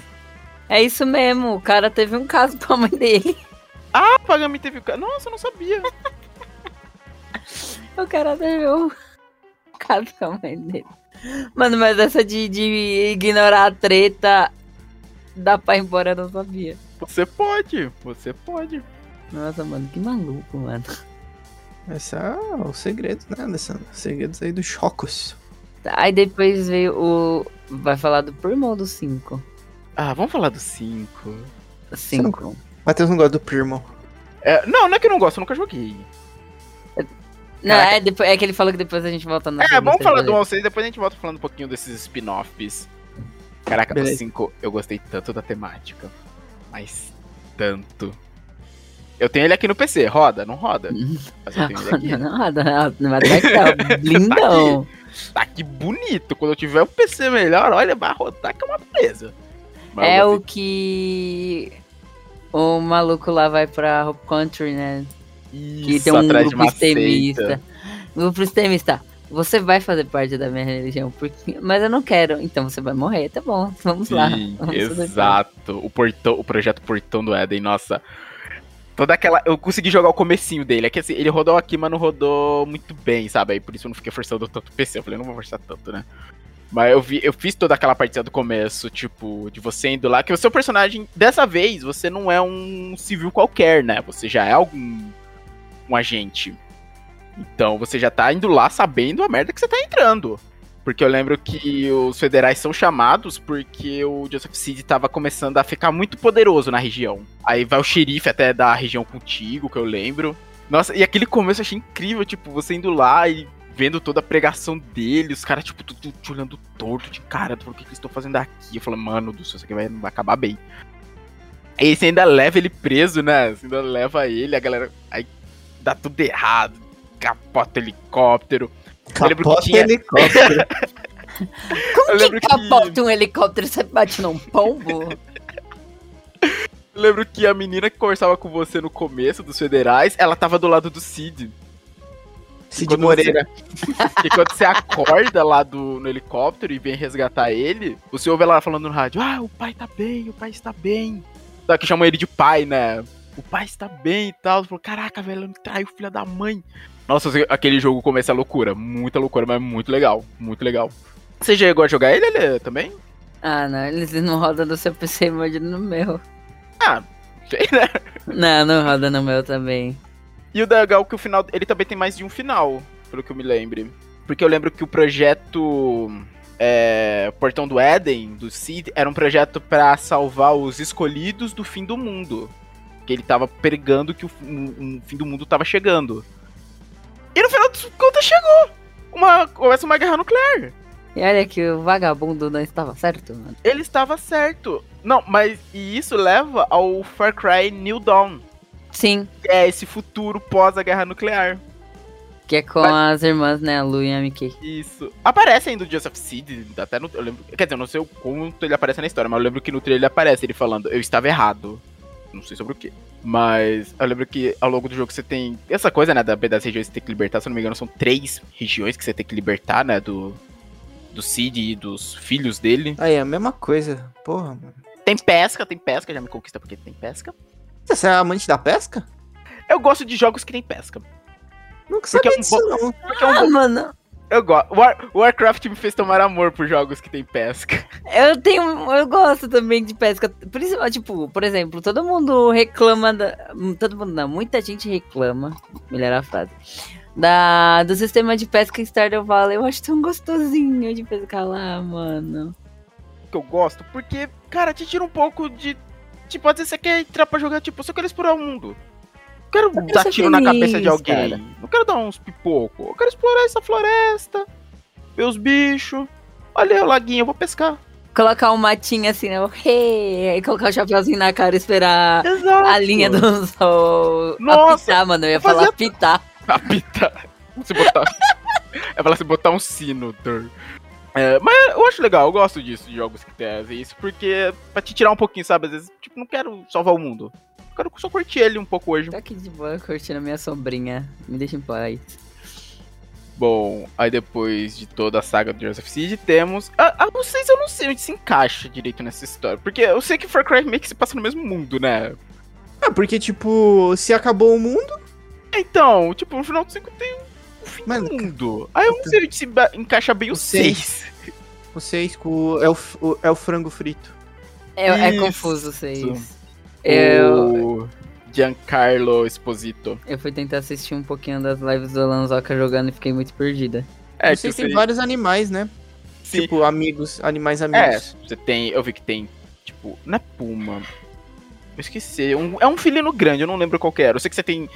É isso mesmo, o cara teve um caso com a mãe dele. Ah, Pagami teve o ca- Nossa, eu não sabia. O cara um caso com a mãe dele. Mano, mas essa de, de ignorar a treta dá pra ir embora, eu não sabia. Você pode, você pode. Nossa, mano, que maluco, mano. Esse é o segredo, né, Alessandro? Segredos aí dos chocos. Tá, Aí depois veio o. Vai falar do primo ou do 5? Ah, vamos falar do 5. 5. Matheus não gosta do Primo. É, não, não é que eu não gosto, eu nunca joguei. Não, é, depois, é que ele falou que depois a gente volta na É, vamos falar do 1 ao 6, depois a gente volta falando um pouquinho desses spin-offs. Caraca, do Beleza. 5 eu gostei tanto da temática. Mas tanto. Eu tenho ele aqui no PC, roda? Não roda? Mas eu tenho ele aqui. Não, não, não, mas vai que tá blindão. Tá aqui bonito. Quando eu tiver um PC melhor, olha, vai rodar que é uma beleza. Mas É o que o maluco lá vai pra Hope Country, né? Gostei. Que Isso, tem um atrás de grupo extremista. Grupo extremista. Você vai fazer parte da minha religião, porque... mas eu não quero. Então você vai morrer, tá bom. Vamos lá. Sim, Vamos fazer exato. O, portão, o projeto Portão do Éden, nossa. Toda aquela. Eu consegui jogar o comecinho dele. É que assim, ele rodou aqui, mas não rodou muito bem, sabe? Aí por isso eu não fiquei forçando tanto o PC. Eu falei, não vou forçar tanto, né? Mas eu, vi, eu fiz toda aquela partida do começo, tipo, de você indo lá. Que o seu personagem, dessa vez, você não é um civil qualquer, né? Você já é algum. Um agente. Então você já tá indo lá sabendo a merda que você tá entrando. Porque eu lembro que os federais são chamados porque o Joseph Seed tava começando a ficar muito poderoso na região. Aí vai o xerife até da região contigo, que eu lembro. Nossa, e aquele começo eu achei incrível, tipo, você indo lá e vendo toda a pregação dele, os caras, tipo, tudo te olhando torto, de cara, o que que estão fazendo aqui? Eu falei, mano do céu, isso aqui vai, vai acabar bem. Aí você ainda leva ele preso, né? Você ainda leva ele, a galera. Aí dá tudo errado, capota helicóptero. Que Capota tinha- helicóptero. Como que capota um helicóptero e você bate num pombo? Eu lembro que a menina que conversava com você no começo dos federais, ela tava do lado do Cid. Cid Moreira. E quando você acorda lá do, no helicóptero e vem resgatar ele, você ouve ela falando no rádio: Ah, o pai tá bem, o pai está bem. Só que chamam ele de pai, né? O pai está bem e tal. Falou, Caraca, velho, não traiu o filho da mãe. Nossa, aquele jogo começa a loucura. Muita loucura, mas muito legal. Muito legal. Você chegou a jogar ele, ele também? ah, não, eles não rodam no seu PC, imagina no meu. Ah, sei, né? Não, não roda no meu também. E o legal é que o final. Ele também tem mais de um final, pelo que eu me lembre. Porque eu lembro que o projeto. É, Portão do Éden, do Cid, era um projeto pra salvar os escolhidos do fim do mundo. Que ele tava pregando que o, um- um fim do mundo tava chegando. E no final das contas chegou! Uma, começa uma guerra nuclear. E olha que o vagabundo não estava certo, mano. Ele estava certo. Não, mas e isso leva ao Far Cry New Dawn. Sim, Que é esse futuro pós a guerra nuclear. que é com as irmãs, né, a Lu e a Mickey. Isso. Aparece ainda o Joseph Seed, até no. Eu lembro, quer dizer, eu não sei o quanto ele aparece na história, mas eu lembro que no trailer ele aparece ele falando, eu estava errado. Não sei sobre o que. Mas eu lembro que ao longo do jogo você tem. Essa coisa, né? Da, das regiões que você tem que libertar, se eu não me engano, são três regiões que você tem que libertar, né? Do. Do Cid e dos filhos dele. Aí, a mesma coisa. Porra, mano. Tem pesca, tem pesca, já me conquista porque tem pesca. Você é amante da pesca? Eu gosto de jogos que tem pesca. Nunca Porque sabia é um disso, não. Porque é um Ah, bom- mano, Eu gosto. War, Warcraft me fez tomar amor por jogos que tem pesca. eu tenho. Eu gosto também de pesca. Principalmente, tipo, por exemplo, todo mundo reclama da. Todo mundo não, muita gente reclama. Melhor a frase. Da, do sistema de pesca em Stardew Valley. Eu acho tão gostosinho de pescar lá, mano. que eu gosto, porque, cara, te tira um pouco de. Tipo, às vezes você quer entrar pra jogar, tipo, só quero explorar o mundo. Não quero dar tiro na feliz, cabeça de alguém. cara. Não quero dar uns pipocos. Eu quero explorar essa floresta, ver os bichos. Olha o laguinho, eu vou pescar. colocar um matinho assim, né? Hey, colocar o chapéuzinho na cara e esperar Exato. a linha do sol Nossa, apitar, mano. Eu ia fazia- falar apitar. Apitar. Se botar. é falar se botar um sino. É, mas eu acho legal, eu gosto disso, de jogos que tem isso, porque é pra te tirar um pouquinho, sabe? Às vezes, tipo, não quero salvar o mundo quero só curtir ele um pouco hoje. Tá aqui de boa curtindo a minha sobrinha, Me deixa em paz. Bom, aí depois de toda a saga do Joseph Seed, temos. Ah, a, eu não sei onde se encaixa direito nessa história. Porque eu sei que Far Cry meio que se passa no mesmo mundo, né? Ah, porque, tipo, se acabou o mundo. Então, tipo, no final do 5 tem o fim do mundo. Aí eu não sei onde se encaixa bem o 6. O 6 é o, é o frango frito. É, é confuso o 6. É... O Giancarlo Esposito. Eu fui tentar assistir um pouquinho das lives do Lanzoca jogando e fiquei muito perdida. É, eu sei tipo que tem assim, vários animais, né? Sim. Tipo, amigos, animais é, amigos. É, você tem. Eu vi que tem, tipo, não é puma. Eu esqueci. É um, é um felino grande, eu não lembro qual que era. Eu sei que você tem.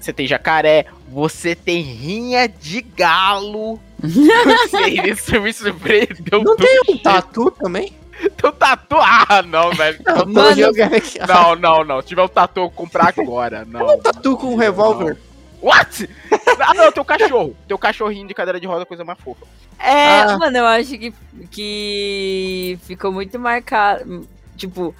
Você tem jacaré, você tem rinha de galo. não sei, isso me surpreendeu. Não tem um tatu também? Tem um tatu? Ah, não, velho. Não, Mano. Não, não, não. Se tiver um tatu, eu vou comprar agora. Não. Tatu com um revólver. What? Ah, não, teu cachorro. Teu cachorrinho de cadeira de roda, coisa mais fofa. É, Ah. mano, eu acho que, que ficou muito marcado. Tipo,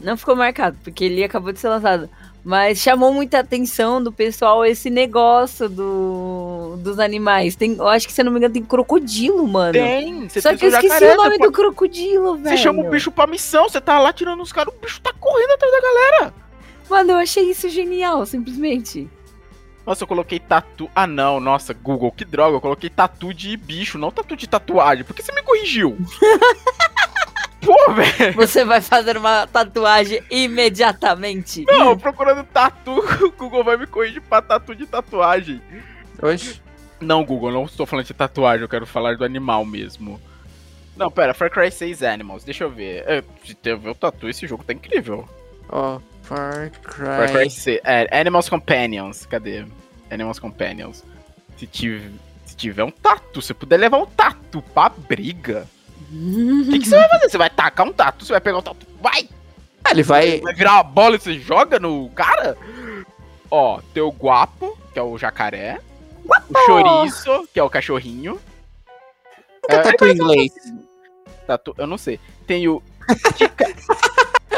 não ficou marcado, porque ele acabou de ser lançado. Mas chamou muita atenção do pessoal esse negócio do, dos animais. Tem, eu acho que, se não me engano, tem crocodilo, mano. Tem. Você Só tem que eu esqueci jacaré, o nome você do crocodilo, velho. Você chama o bicho pra missão, você tá lá tirando os caras, o bicho tá correndo atrás da galera. Mano, eu achei isso genial, simplesmente. Nossa, eu coloquei tatu. Ah, não, nossa, Google, que droga. Eu coloquei tatu de bicho, não tatu de tatuagem. Por que você me corrigiu? Pô, velho. Você vai fazer uma tatuagem imediatamente. Não, procurando tatu, o Google vai me corrigir pra tatu de tatuagem. Oxe. Não, Google, não estou falando de tatuagem, eu quero falar do animal mesmo. Não, pera, Far Cry 6 Animals, deixa eu ver. É, se ter ver o tatu, esse jogo tá incrível. Ó, Far Far Cry Cry. 6. É, Animals Companions, cadê? Animals Companions. Se tiver, se tiver um tatu, se puder levar um tatu pra briga, o que, que você vai fazer? Você vai tacar um tatu, você vai pegar um tatu, vai! Ah, ele vai. Vai virar uma bola e você joga no cara? Ó, tem o Guapo, que é o jacaré. O Chouriço, que é o cachorrinho. É tatu em inglês. Tatu, eu não sei. Tem o. Tica...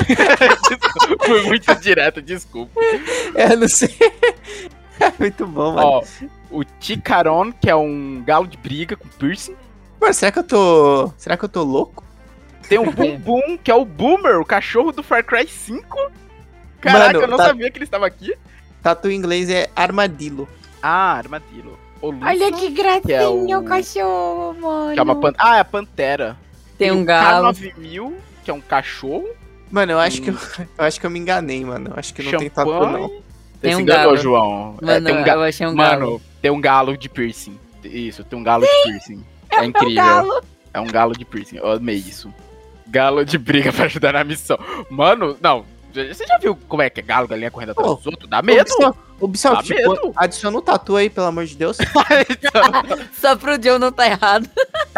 Foi muito direto, desculpa. É, não sei. É muito bom, mano. Ó, o Ticaron, que é um galo de briga com piercing. Mano, será que eu tô. Será que eu tô louco? Tem o Boom Boom, que é o Boomer, o cachorro do Far Cry 5. Caraca, Mano, eu não tá- sabia que ele estava aqui. Tatu em inglês é armadillo. Ah, armadilho. O Lúcio, Olha que gracinha que é o- o cachorro, mano. que é uma pan... Ah, é a Pantera. Tem um o galo. K9000, que é um cachorro. Mano, eu acho Hum. que eu, eu acho que eu me enganei, mano. Eu acho que não tem tatu, não. Você Tem se um enganou, galo. João. É, Mano, tem um ga- eu achei um Mano, galo. tem um galo de piercing. Isso, tem um galo de piercing. É incrível. É um galo de piercing. Eu amei isso. Galo de briga pra ajudar na missão. Mano, não. Você já viu como é que é galo, galinha correndo atrás Pô, dos outros? Dá medo. Dá tipo, adiciona o tatu aí, pelo amor de Deus. Só pro John não tá errado.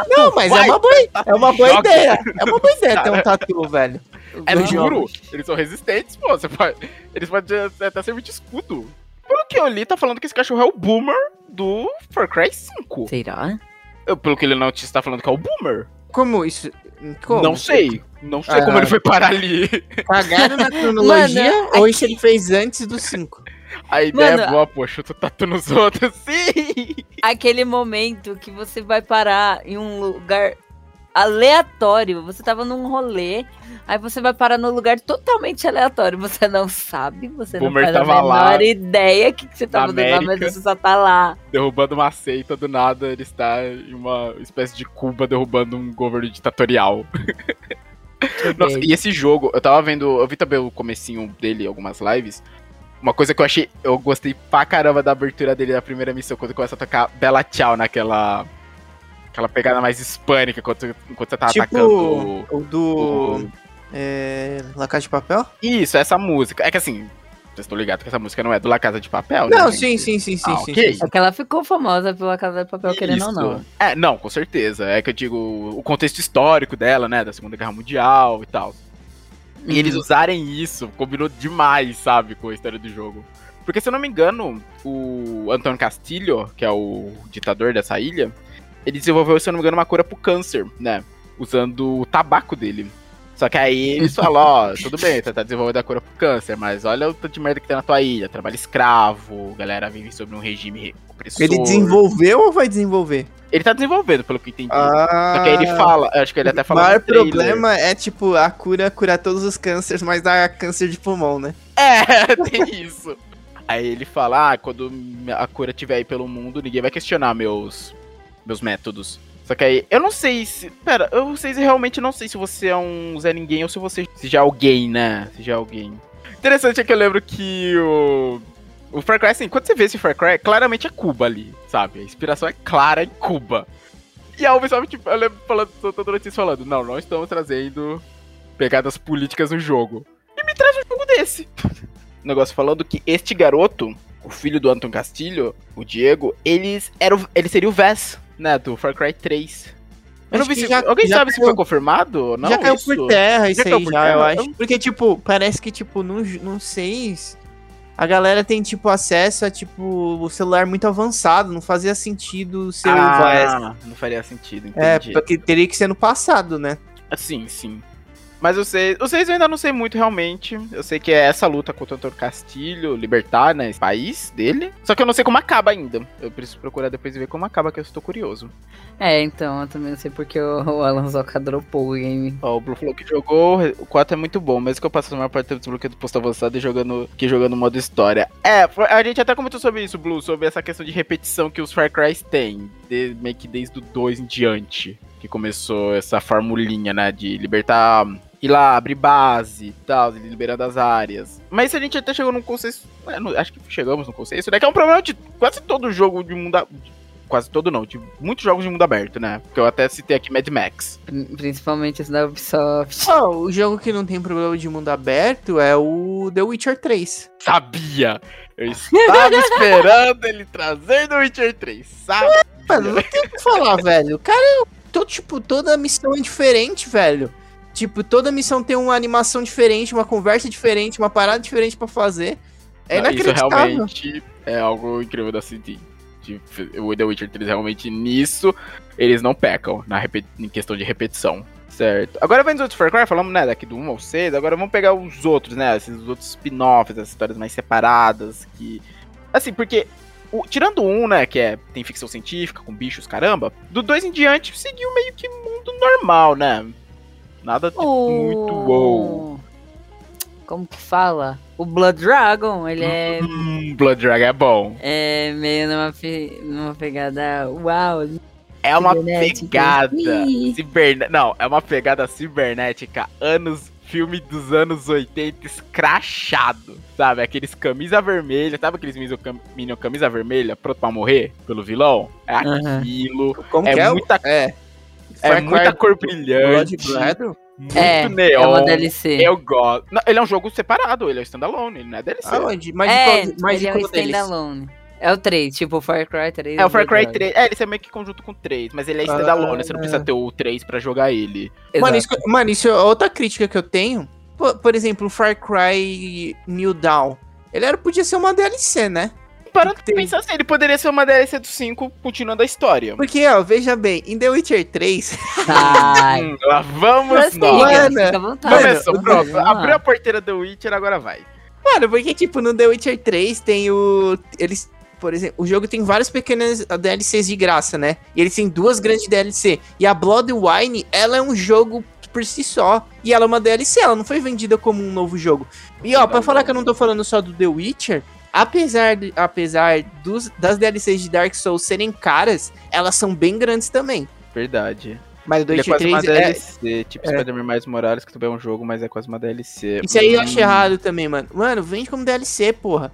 Não, mas Vai, é uma boa, é uma boa joga. ideia. É uma boa ideia ter um tatu, velho. É duro. Eles são resistentes, pô. Você pode... Eles podem até servir de escudo. Pelo que eu li, tá falando que esse cachorro é o Boomer do Far Cry 5. Será? Eu, pelo que ele não está falando que é o Boomer. Como isso? Como? Não sei. Não sei Ah. como ele foi parar ali. Cagaram na cronologia Mano, ou isso ele fez antes do 5? A ideia é Mano, boa, poxa, eu tô tatu nos outros. Sim! Aquele momento que você vai parar em um lugar aleatório. Você tava num rolê, aí você vai parar num lugar totalmente aleatório. Você não sabe, você Boomer não faz a tava menor lá, ideia que, que você na fazendo lá, mas América. você só tá lá. Derrubando uma seita do nada, ele está em uma espécie de Cuba derrubando um governo ditatorial. Nossa, e esse jogo, eu tava vendo, eu vi também o comecinho dele, algumas lives. Uma coisa que eu achei, eu gostei pra caramba da abertura dele da primeira missão, quando começa a tocar Bela Tchau naquela. Aquela pegada mais hispânica, enquanto, enquanto você tá tipo atacando. o- do. o- É. La Casa de Papel? Isso, essa música. É que assim, Vocês estão ligados que essa música não é do La Casa de Papel, né? Não, gente? sim, sim, sim, sim, Ah, sim, ok. sim. É que ela ficou famosa pela Casa de Papel, querendo ou Isso. não. É, não, com certeza. É que eu digo o contexto histórico dela, né? Da Segunda Guerra Mundial e tal. E eles Uhum. usarem isso combinou demais, sabe, com a história do jogo. Porque, se eu não me engano, o Antônio Castilho, que é o ditador dessa ilha, ele desenvolveu, se eu não me engano, uma cura pro câncer, né? Usando o tabaco dele. Só que aí eles falam, ó, tudo bem, você tá desenvolvendo a cura pro câncer, mas olha o tanto de merda que tem na tua ilha. Trabalho escravo, galera vive sobre um regime opressor. Ele desenvolveu ou vai desenvolver? Ele tá desenvolvendo, pelo que entendi. Ah, Só que aí ele fala, acho que ele até O fala maior no trailer. problema é, tipo, a cura curar todos os cânceres, mas dá câncer de pulmão, né? É, tem isso. Aí ele fala, ah, quando a cura estiver aí pelo mundo, ninguém vai questionar meus, meus métodos. Só que aí, eu não sei se... Pera, eu não sei se realmente não sei se você é um Zé Ninguém ou se você se já é alguém, né? Se já é alguém. Interessante é que eu lembro que o... O Far Cry, assim, quando você vê esse Far Cry, claramente é Cuba ali, sabe? A inspiração é clara em Cuba. E a Ubisoft, tipo, eu lembro falando, soltando notícias falando, não, não estamos trazendo pegadas políticas no jogo. E me traz um jogo desse. O negócio falando que este garoto, o filho do Anton Castilho, o Diego, eles eram, ele seria o Vess, né, do Far Cry 3. Eu não vi se, já- alguém já sabe se caiu- foi confirmado ou não? já caiu isso? por terra isso Já aí, já, terra? eu Eu- acho. Porque, tipo, parece que, tipo, não, não sei. se- A galera tem, tipo, acesso a, tipo, o celular muito avançado. Não fazia sentido ser o. Ah, não faria sentido, É, entendi. porque teria que ser no passado, né? Sim, sim. Mas eu sei, eu sei, eu ainda não sei muito realmente. Eu sei que é essa luta contra o Castilho, libertar, né, esse país dele. Só que eu não sei como acaba ainda. Eu preciso procurar depois e ver como acaba, que eu estou curioso. É, então, eu também não sei porque o, o Alan Zoka dropou o game. Ó, o Blue falou que jogou, o 4 é muito bom, mesmo que eu passe a maior parte do tempo desbloqueado do posto avançado e jogando, que jogando modo história. É, a gente até comentou sobre isso, Blue, sobre essa questão de repetição que os Far Cry têm, de- meio que desde o 2 em diante, que começou essa formulinha, né, de libertar, ir lá, abrir base e tal, liberando as áreas. Mas isso a gente até chegou num consenso, é, no- acho que chegamos num consenso, né, que é um problema de quase todo jogo de mundo... a- Quase todo não, de muitos jogos de mundo aberto, né? Porque eu até citei aqui Mad Max. Prin- Principalmente esse da Ubisoft. Ó, o jogo que não tem problema de mundo aberto é o The Witcher 3. Sabia! Eu estava esperando ele trazer do Witcher 3, sabe? Mano, não tem o que falar, velho. O cara, todo, tipo, toda missão é diferente, velho. Tipo, toda missão tem uma animação diferente, uma conversa diferente, uma parada diferente pra fazer. É Não, Isso realmente é algo incrível da CD. De- O The Witcher 3 realmente nisso, eles não pecam na em questão de repetição. Certo. Agora vem dos outros Far Cry, falamos, né, daqui do 1 ao 6, agora vamos pegar os outros, né, esses outros spin-offs, as histórias mais separadas, que... Assim, porque, o- tirando 1, né, que é, tem ficção científica, com bichos, caramba, do 2 em diante seguiu meio que mundo normal, né? Nada de muito wow. Como que fala? O Blood Dragon, ele é, Hum, Blood Dragon é bom. é meio numa, pe- numa pegada. Uau! É uma Cibernética. pegada. Ciberne... Não, é uma pegada cibernética. Anos. Filme dos anos 80 escrachado. Sabe? Aqueles camisa vermelha. Sabe aqueles Minion, cam- Minion camisa vermelha pronto pra morrer pelo vilão? É aquilo. Como É que é? o- muita- É. É Far muita cor brilhante. Blood? Muito É, é neon. uma DLC. Eu gosto. Não, ele é um jogo separado, ele é standalone, ele não é DLC. Aonde? Mas é, qual, mas ele é um standalone. É o 3, tipo o Far Cry 3. É o Far Cry Dragon. 3. É, ele é meio que conjunto com o 3, mas ele é standalone, você não precisa ter o 3 pra jogar ele. Mano Exato. isso, mano, isso é outra crítica que eu tenho. Por, por exemplo, o Far Cry New Dawn. Ele era, podia ser uma DLC, né? Para pra pensar assim, ele poderia ser uma DLC do 5 continuando a história. Porque, ó, veja bem, em The Witcher 3, Ai. Lá vamos Prossiga, nós. Mano, fica à vontade. Começou, Vamos pronto. Abriu a porteira do Witcher, agora vai. Mano, porque, tipo, no The Witcher 3 tem o. Eles. Por exemplo, o jogo tem várias pequenas DLCs de graça, né? E eles têm duas grandes DLC. E a Blood Wine, ela é um jogo por si só. E ela é uma DLC, ela não foi vendida como um novo jogo. E ó, pra falar que eu não tô falando só do The Witcher, apesar, de- apesar dos, das DLCs de Dark Souls serem caras, elas são bem grandes também. Verdade. Mas o The Ele é Witcher quase uma 3 é, DLC, tipo é. Spider-Man Mais Morales, que também é um jogo, mas é quase uma DLC. Isso aí eu acho Hum, errado também, mano. Mano, vende como DLC, porra.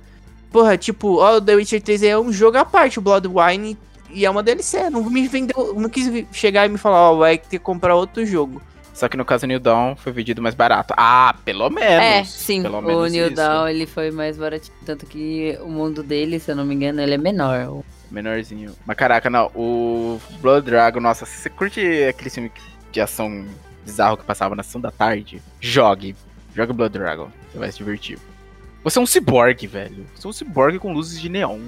Porra, tipo, ó, o The Witcher 3 é um jogo à parte, o Bloodwine, e é uma DLC. Não me vendeu, não quis chegar e me falar, ó, vai ter que comprar outro jogo. Só que no caso New Dawn foi vendido mais barato. Ah, pelo menos. É, sim, pelo o New isso. Dawn ele foi mais baratinho. Tanto que o mundo dele, se eu não me engano, ele é menor. Menorzinho. Mas caraca, não. O Blood Dragon, nossa, se você curte aquele filme de ação bizarro que passava na sessão da tarde, jogue. Jogue Blood Dragon. Você vai se divertir. Você é um ciborgue, velho. Você é um ciborgue com luzes de neon.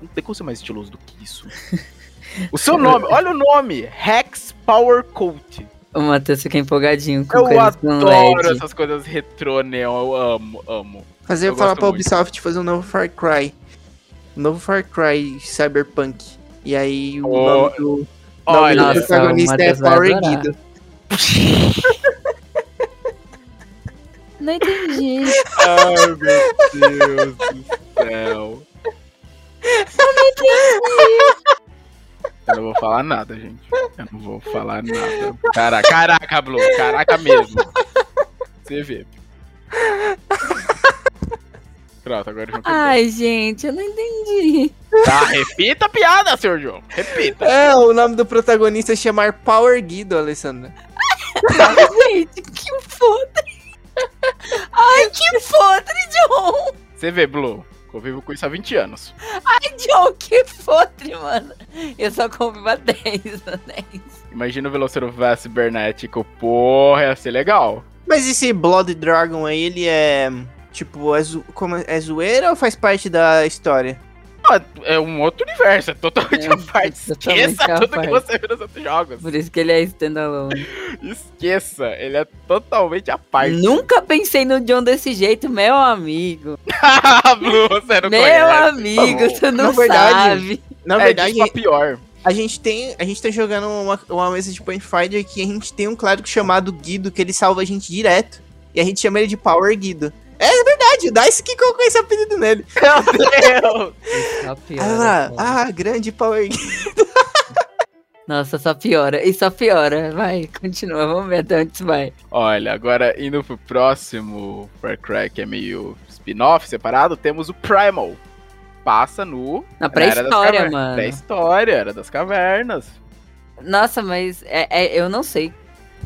Não tem como ser mais estiloso do que isso. O seu nome, olha o nome! Rex Power Coat. O Matheus fica empolgadinho com Eu coisas com adoro essas coisas retrô neon. Eu amo, amo. Fazer Eu falar pra muito. Ubisoft fazer um novo Far Cry. Um novo Far Cry Cyberpunk. E aí o Oh, nome do, nome do Nossa, protagonista o é Power. Guido. Não entendi. ai meu Deus do céu. Eu não vou falar nada, gente. Eu não vou falar nada. Caraca, caraca, Blue. Caraca mesmo. Você vê. Pronto, agora quebrou. Ai, gente, eu não entendi. Tá, repita a piada, senhor João. Repita. É, o nome do protagonista é chamar Power Guido, Alessandra. Gente, que podre. Ai, que podre, John. Você vê, Blue. Convivo com isso há 20 anos. Ai, John, que podre, mano. Eu só convivo a 10, a 10. Imagina o Velociraptor cibernético. Porra, ia ser legal. Mas esse Blood Dragon aí, ele é. Tipo, é, zo- como é, é zoeira ou faz parte da história? É um outro universo, é totalmente É, à parte. totalmente Esqueça tudo parte. que você viu nos outros jogos. Por isso que ele é standalone. Esqueça, ele é totalmente à parte. Nunca pensei no John desse jeito, meu amigo. Blue, você não meu conhece. amigo, Tá você não Na verdade, sabe. Na é, verdade, disso pra pior. a gente tem. A gente tá jogando uma, uma mesa de Point Fighter que a gente tem um clérigo chamado Guido, que ele salva a gente direto. E a gente chama ele de Power Guido. É verdade, o Dice que colocou esse apelido nele. Meu Deus! Só piora, Ah, ah, grande Power. Nossa, só piora. E só piora. Vai, continua. Vamos ver até onde isso vai. Olha, agora indo pro próximo Far Cry, que é meio spin-off separado, temos o Primal. Passa no. Na pré-história, mano. Pré-história, era das cavernas. Nossa, mas é, é- eu não sei.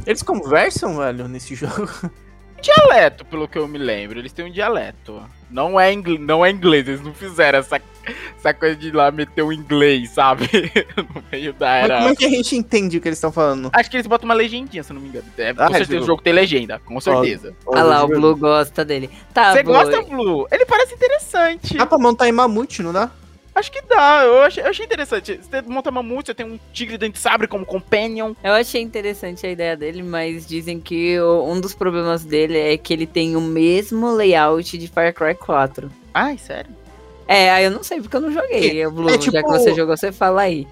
Eles conversam, velho, nesse jogo. Dialeto, pelo que eu me lembro. Eles têm um dialeto. Não é, ingl... não é inglês, eles não fizeram essa, essa coisa de ir lá meter o inglês, sabe? no meio da Mas era. como é que a gente entende o que eles estão falando? Acho que eles botam uma legendinha, se eu não me engano. É, com Ah, certeza juro. o jogo tem legenda, com certeza. Olha lá, o Blue gosta dele. Tá, Você gosta, Blue? Ele parece interessante. Dá pra montar em mamute, não dá? Acho que dá, eu achei, eu achei interessante. Você monta mamute, você tem um tigre dente sabre como companion. Eu achei interessante a ideia dele, mas dizem que um dos problemas dele é que ele tem o mesmo layout de Far Cry 4. Ai, sério? É, eu não sei porque eu não joguei. É, o Blue, é já tipo- que você jogou, você fala aí.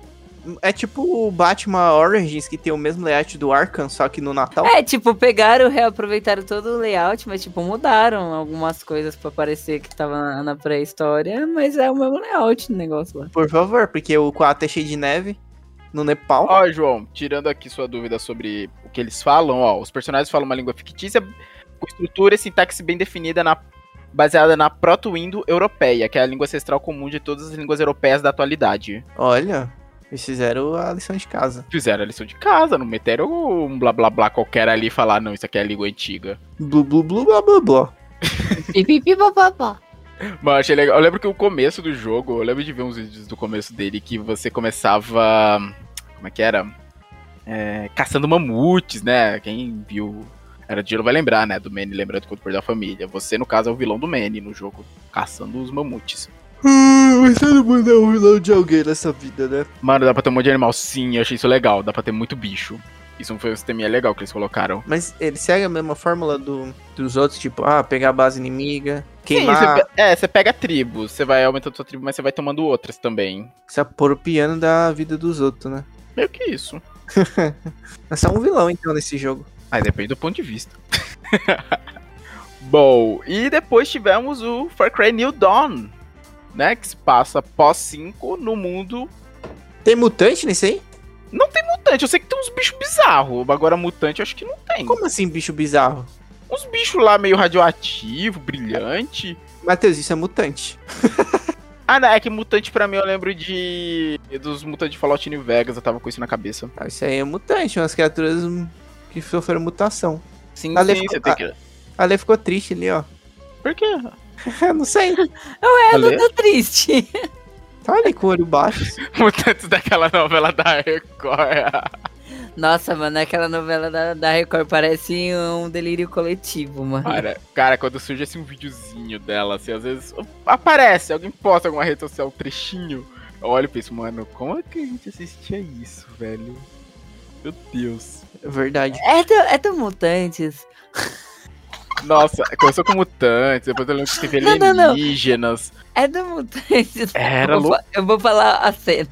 É tipo o Batman Origins, que tem o mesmo layout do Arkham, só que no Natal. É, tipo, pegaram, reaproveitaram todo o layout, mas, tipo, mudaram algumas coisas pra parecer que tava na, na pré-história, mas é o mesmo layout do negócio lá. Por favor, porque o 4 é cheio de neve. No Nepal. Ó, João, tirando aqui sua dúvida sobre o que eles falam, ó, os personagens falam uma língua fictícia com estrutura e sintaxe bem definida na baseada na proto-indo europeia, que é a língua ancestral comum de todas as línguas europeias da atualidade. Olha, eles fizeram a lição de casa. Fizeram a lição de casa, não meteram um blá blá blá qualquer ali e falar, não, isso aqui é a língua antiga. Blu, blu, blu, blá, blá, blá. Pipipipopopó. Mas eu achei legal. Eu lembro que o começo do jogo, eu lembro de ver uns vídeos do começo dele que você começava. Como é que era? É, caçando mamutes, né? Quem viu Era de vai lembrar, né? Do Manny lembrando quando perdeu a família. Você, no caso, é o vilão do Manny no jogo, caçando os mamutes. Ah, mas todo mundo é um vilão de alguém nessa vida, né? Mano, dá pra ter um monte de animal. Sim, eu achei isso legal. Dá pra ter muito bicho. Isso foi um sisteminha legal que eles colocaram. Mas ele segue a mesma fórmula do, dos outros, tipo, ah, pegar a base inimiga, Sim, queimar, você, pe- é, você pega tribos, você vai aumentando sua tribo, mas você vai tomando outras também. se apropriando da vida dos outros, né? Meio que isso. É só um vilão, então, nesse jogo. Aí depende do ponto de vista. Bom, e depois tivemos o Far Cry New Dawn, né? Que se passa pós 5 no mundo Tem mutante nesse aí? mutante. Eu sei que tem uns bichos bizarros, agora mutante eu acho que não tem. Como assim, bicho bizarro? Uns bichos lá meio radioativo, brilhante. Matheus, isso é mutante. Ah, não, é que mutante pra mim eu lembro de. dos mutantes de Fallout New Vegas, eu tava com isso na cabeça. Ah, isso aí é mutante, umas criaturas que sofreram mutação. Sim, Ale sim, ficou- tem que. A Lê ficou triste ali, ó. Por quê? Eu não sei. É, eu tô triste. Tá ali com o olho baixo. assim. Mutantes daquela novela da Record. Nossa, mano, aquela novela da, da Record parece um delírio coletivo, mano. Cara, cara, quando surge assim um videozinho dela, assim, às vezes aparece, alguém posta alguma rede social um trechinho. Eu olho e penso, mano, como é que a gente assistia isso, velho? Meu Deus. É verdade. É do, é do Mutantes. Nossa, começou com mutantes, depois eu lembro que teve Não, não, não. alienígenas. É do Mutantes. Era eu vou, eu vou falar a cena.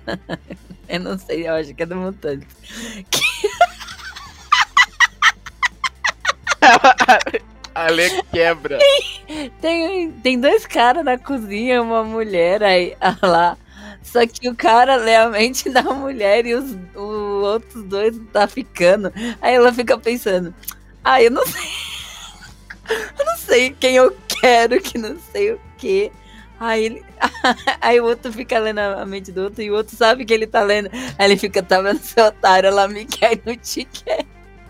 Eu não sei, eu acho que é do Mutantes. A Lê quebra. Tem, tem dois caras na cozinha, uma mulher aí lá. Só que o cara lê a mente da mulher e os, os outros dois tá ficando. Aí ela fica pensando, ah, eu não sei. Eu não sei quem eu quero, que não sei o que. Aí, ele, aí o outro fica lendo a mente do outro e o outro sabe que ele tá lendo. Aí ele fica, tá vendo seu otário, ela me quer e não te quer.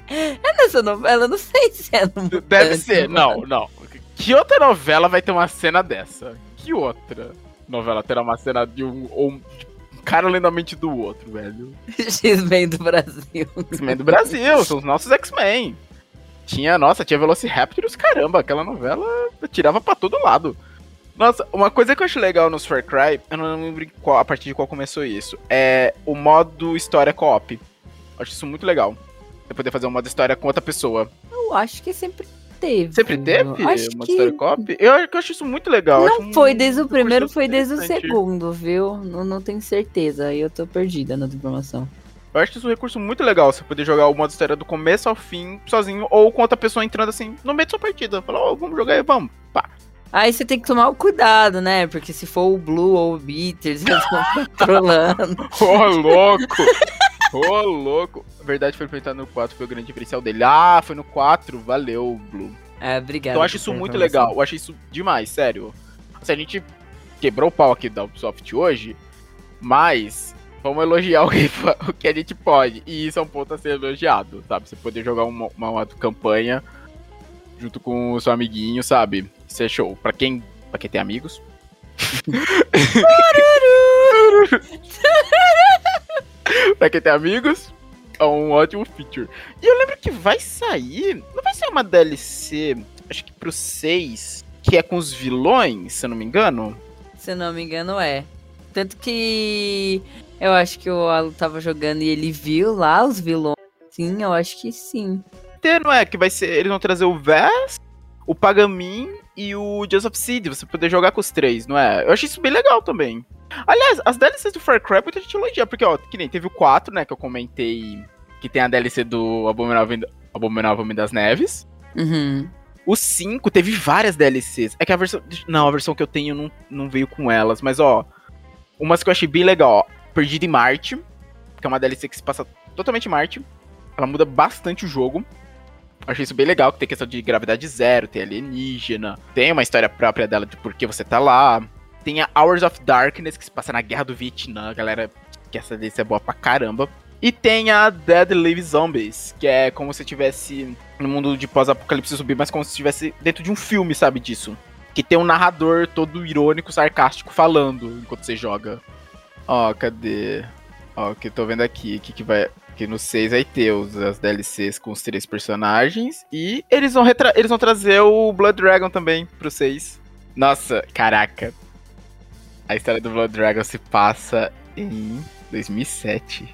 É nessa novela, não sei se é no Deve ser, não, mano. não. Que outra novela vai ter uma cena dessa? Que outra novela terá uma cena de um, um um cara lendo a mente do outro, velho? X-Men do Brasil. X-Men do Brasil, são os nossos X-Men. Tinha, nossa, tinha Velociraptor os caramba, aquela novela tirava pra todo lado. Nossa, uma coisa que eu acho legal nos Far Cry, eu não lembro em qual- a partir de qual começou isso, é o modo história co-op. Acho isso muito legal. Você poder fazer um modo história com outra pessoa. Eu acho que sempre teve. Sempre teve Acho modo que história co-op? Eu, eu acho isso muito legal. não foi desde o primeiro, foi desde o segundo, viu? Não, não tenho certeza, aí eu tô perdida na informação. Eu acho isso um recurso muito legal, você poder jogar o modo história do começo ao fim, sozinho, ou com outra pessoa entrando assim, no meio da sua partida. Falar, ó, vamos jogar aí, vamos. Pá. Aí você tem que tomar o cuidado, né? Porque se for o Blue ou o Bitters, eles vão controlando. Ô, louco! Ô, louco! A verdade foi feita no 4, foi o grande diferencial dele. Ah, foi no 4, valeu, Blue. É, obrigado. Então eu acho isso muito legal, eu acho isso demais, sério. Se a gente quebrou o pau aqui da Ubisoft hoje, mas vamos elogiar o que, o que a gente pode. E isso é um ponto a ser elogiado, sabe? Você poder jogar uma, uma, uma campanha junto com o seu amiguinho, sabe? Isso é show. Pra quem, pra quem tem amigos. pra quem tem amigos, é um ótimo feature. E eu lembro que vai sair. Não vai ser uma DLC, acho que pro 6, que é com os vilões, se eu não me engano. Se eu não me engano, é. Tanto que eu acho que o Alu tava jogando e ele viu lá os vilões. Sim, eu acho que sim. Não é? Que vai ser. Eles vão trazer o Vess, o Pagamin e o Joseph Seed. Você poder jogar com os três, não é? Eu achei isso bem legal também. Aliás, as DLCs do Far Cry muita gente elogia, porque, ó, que nem teve o 4, né? Que eu comentei que tem a DLC do Abominável, Abominável Homem das Neves. Uhum. O 5 teve várias DLCs. É que a versão. Não, a versão que eu tenho não, não veio com elas, mas ó. Umas que eu achei bem legal, ó. Perdido em Marte, que é uma DLC que se passa totalmente em Marte. Ela muda bastante o jogo. Achei isso bem legal, que tem questão de gravidade zero, tem alienígena, tem uma história própria dela de por que você tá lá. Tem a Hours of Darkness, que se passa na Guerra do Vietnã, galera que essa DLC é boa pra caramba. E tem a Dead Live Zombies, que é como se estivesse no mundo de pós-apocalipse zumbi, mas como se estivesse dentro de um filme, sabe disso? Que tem um narrador todo irônico, sarcástico, falando enquanto você joga. Ó, cadê? Ó, que eu tô vendo aqui, que, que vai. Que no 6 vai ter os, as DLCs com os três personagens. E eles vão, retra- eles vão trazer o Blood Dragon também pro 6. Nossa, caraca. A história do Blood Dragon se passa em 2007.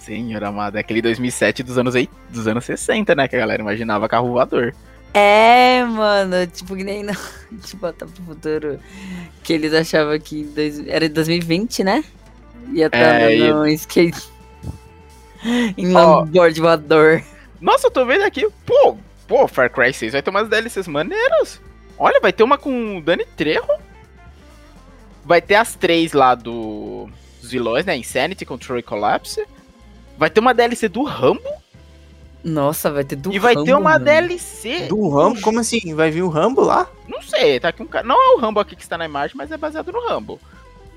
Senhor amado, é aquele 2007 dos anos, dos anos 60, né? Que a galera imaginava carro voador. É, mano, tipo que nem no, de Volta pro Futuro, que eles achavam que dois, era 2020, né? Ia estar É, e- no skate. em Ó. longboard voador. Nossa, eu tô vendo aqui, pô, pô, Far Cry 6 vai ter umas DLCs maneiras. Olha, vai ter uma com o Dani Trejo. Vai ter as três lá do, dos vilões, né? Insanity, Control e Collapse. Vai ter uma DLC do Rambo. Nossa, vai ter do e vai ter Rambo, uma mano. DLC. Do Rambo? Como assim? Vai vir o Rambo lá? Não sei, tá aqui um cara. Não é o Rambo aqui que está na imagem, mas é baseado no Rambo.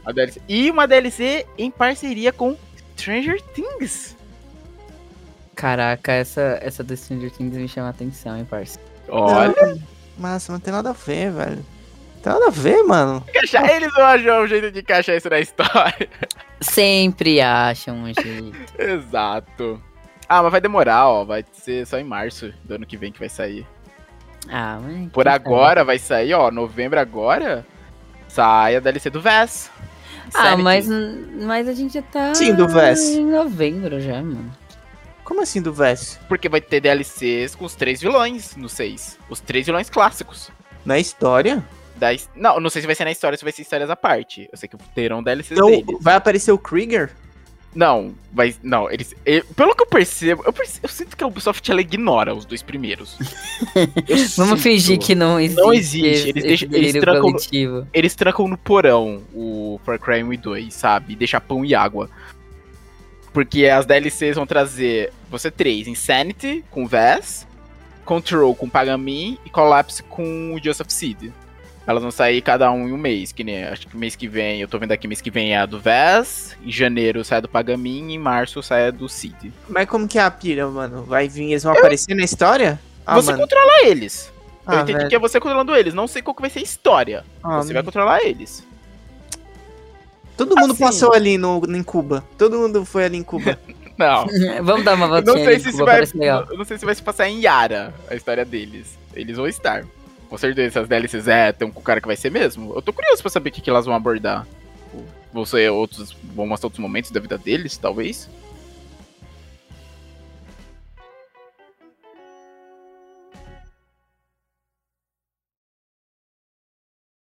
A DLC. E uma DLC em parceria com Stranger Things. Caraca, essa, essa do Stranger Things me chama a atenção, hein, parça. Olha, Não, Mas não tem nada a ver, velho. Não tem nada a ver, mano. eles vão achar um jeito de encaixar isso na história. Sempre acham um jeito. Exato. Ah, mas vai demorar, ó. Vai ser só em março do ano que vem que vai sair. Ah, mas. Por agora vai sair, ó. Novembro agora. Sai a DLC do VES. Ah, mas, mas a gente já tá. Sim, do Vess. Em novembro já, mano. Como assim do Vess? Porque vai ter DLCs com os três vilões no 6. Os três vilões clássicos. Na história? Da Não, não sei se vai ser na história, se vai ser histórias à parte. Eu sei que terão DLCs Então deles. vai aparecer o Krieger? Não, vai. Não, eles. e- pelo que eu percebo, eu, perce- eu sinto que a Ubisoft ela ignora os dois primeiros. Eu Vamos sinto. fingir que não existe. Não existe, esse- eles esse deixam- eles trancam no-. Eles trancam no porão o Far Cry 1 e 2, sabe? E deixa pão e água. Porque as DLCs vão trazer você três: Insanity com Vess, Control com Pagamin e Collapse com o Joseph Seed. Elas vão sair cada um em um mês, que nem acho que mês que vem, eu tô vendo aqui mês que vem é a do Vess, em janeiro sai a do Pagamin e em março sai a do Seed. Mas como que é a pira, mano? Vai vir, eles vão aparecer na história? Ah, você mano. controla eles. eu Ah, entendi velho. que é você controlando eles, não sei qual que vai ser a história. Ah, você vai controlar eles. Todo mundo assim- passou ali no, em Cuba. Todo mundo foi ali em Cuba. Não. Vamos dar uma Eu voltinha não sei se vai, eu não sei se vai se passar em Yara a história deles. Eles vão estar. Com certeza, essas DLCs é, tem com o cara que vai ser mesmo. Eu tô curioso pra saber o que, que elas vão abordar. Vão ser outros. Vão mostrar outros momentos da vida deles, talvez.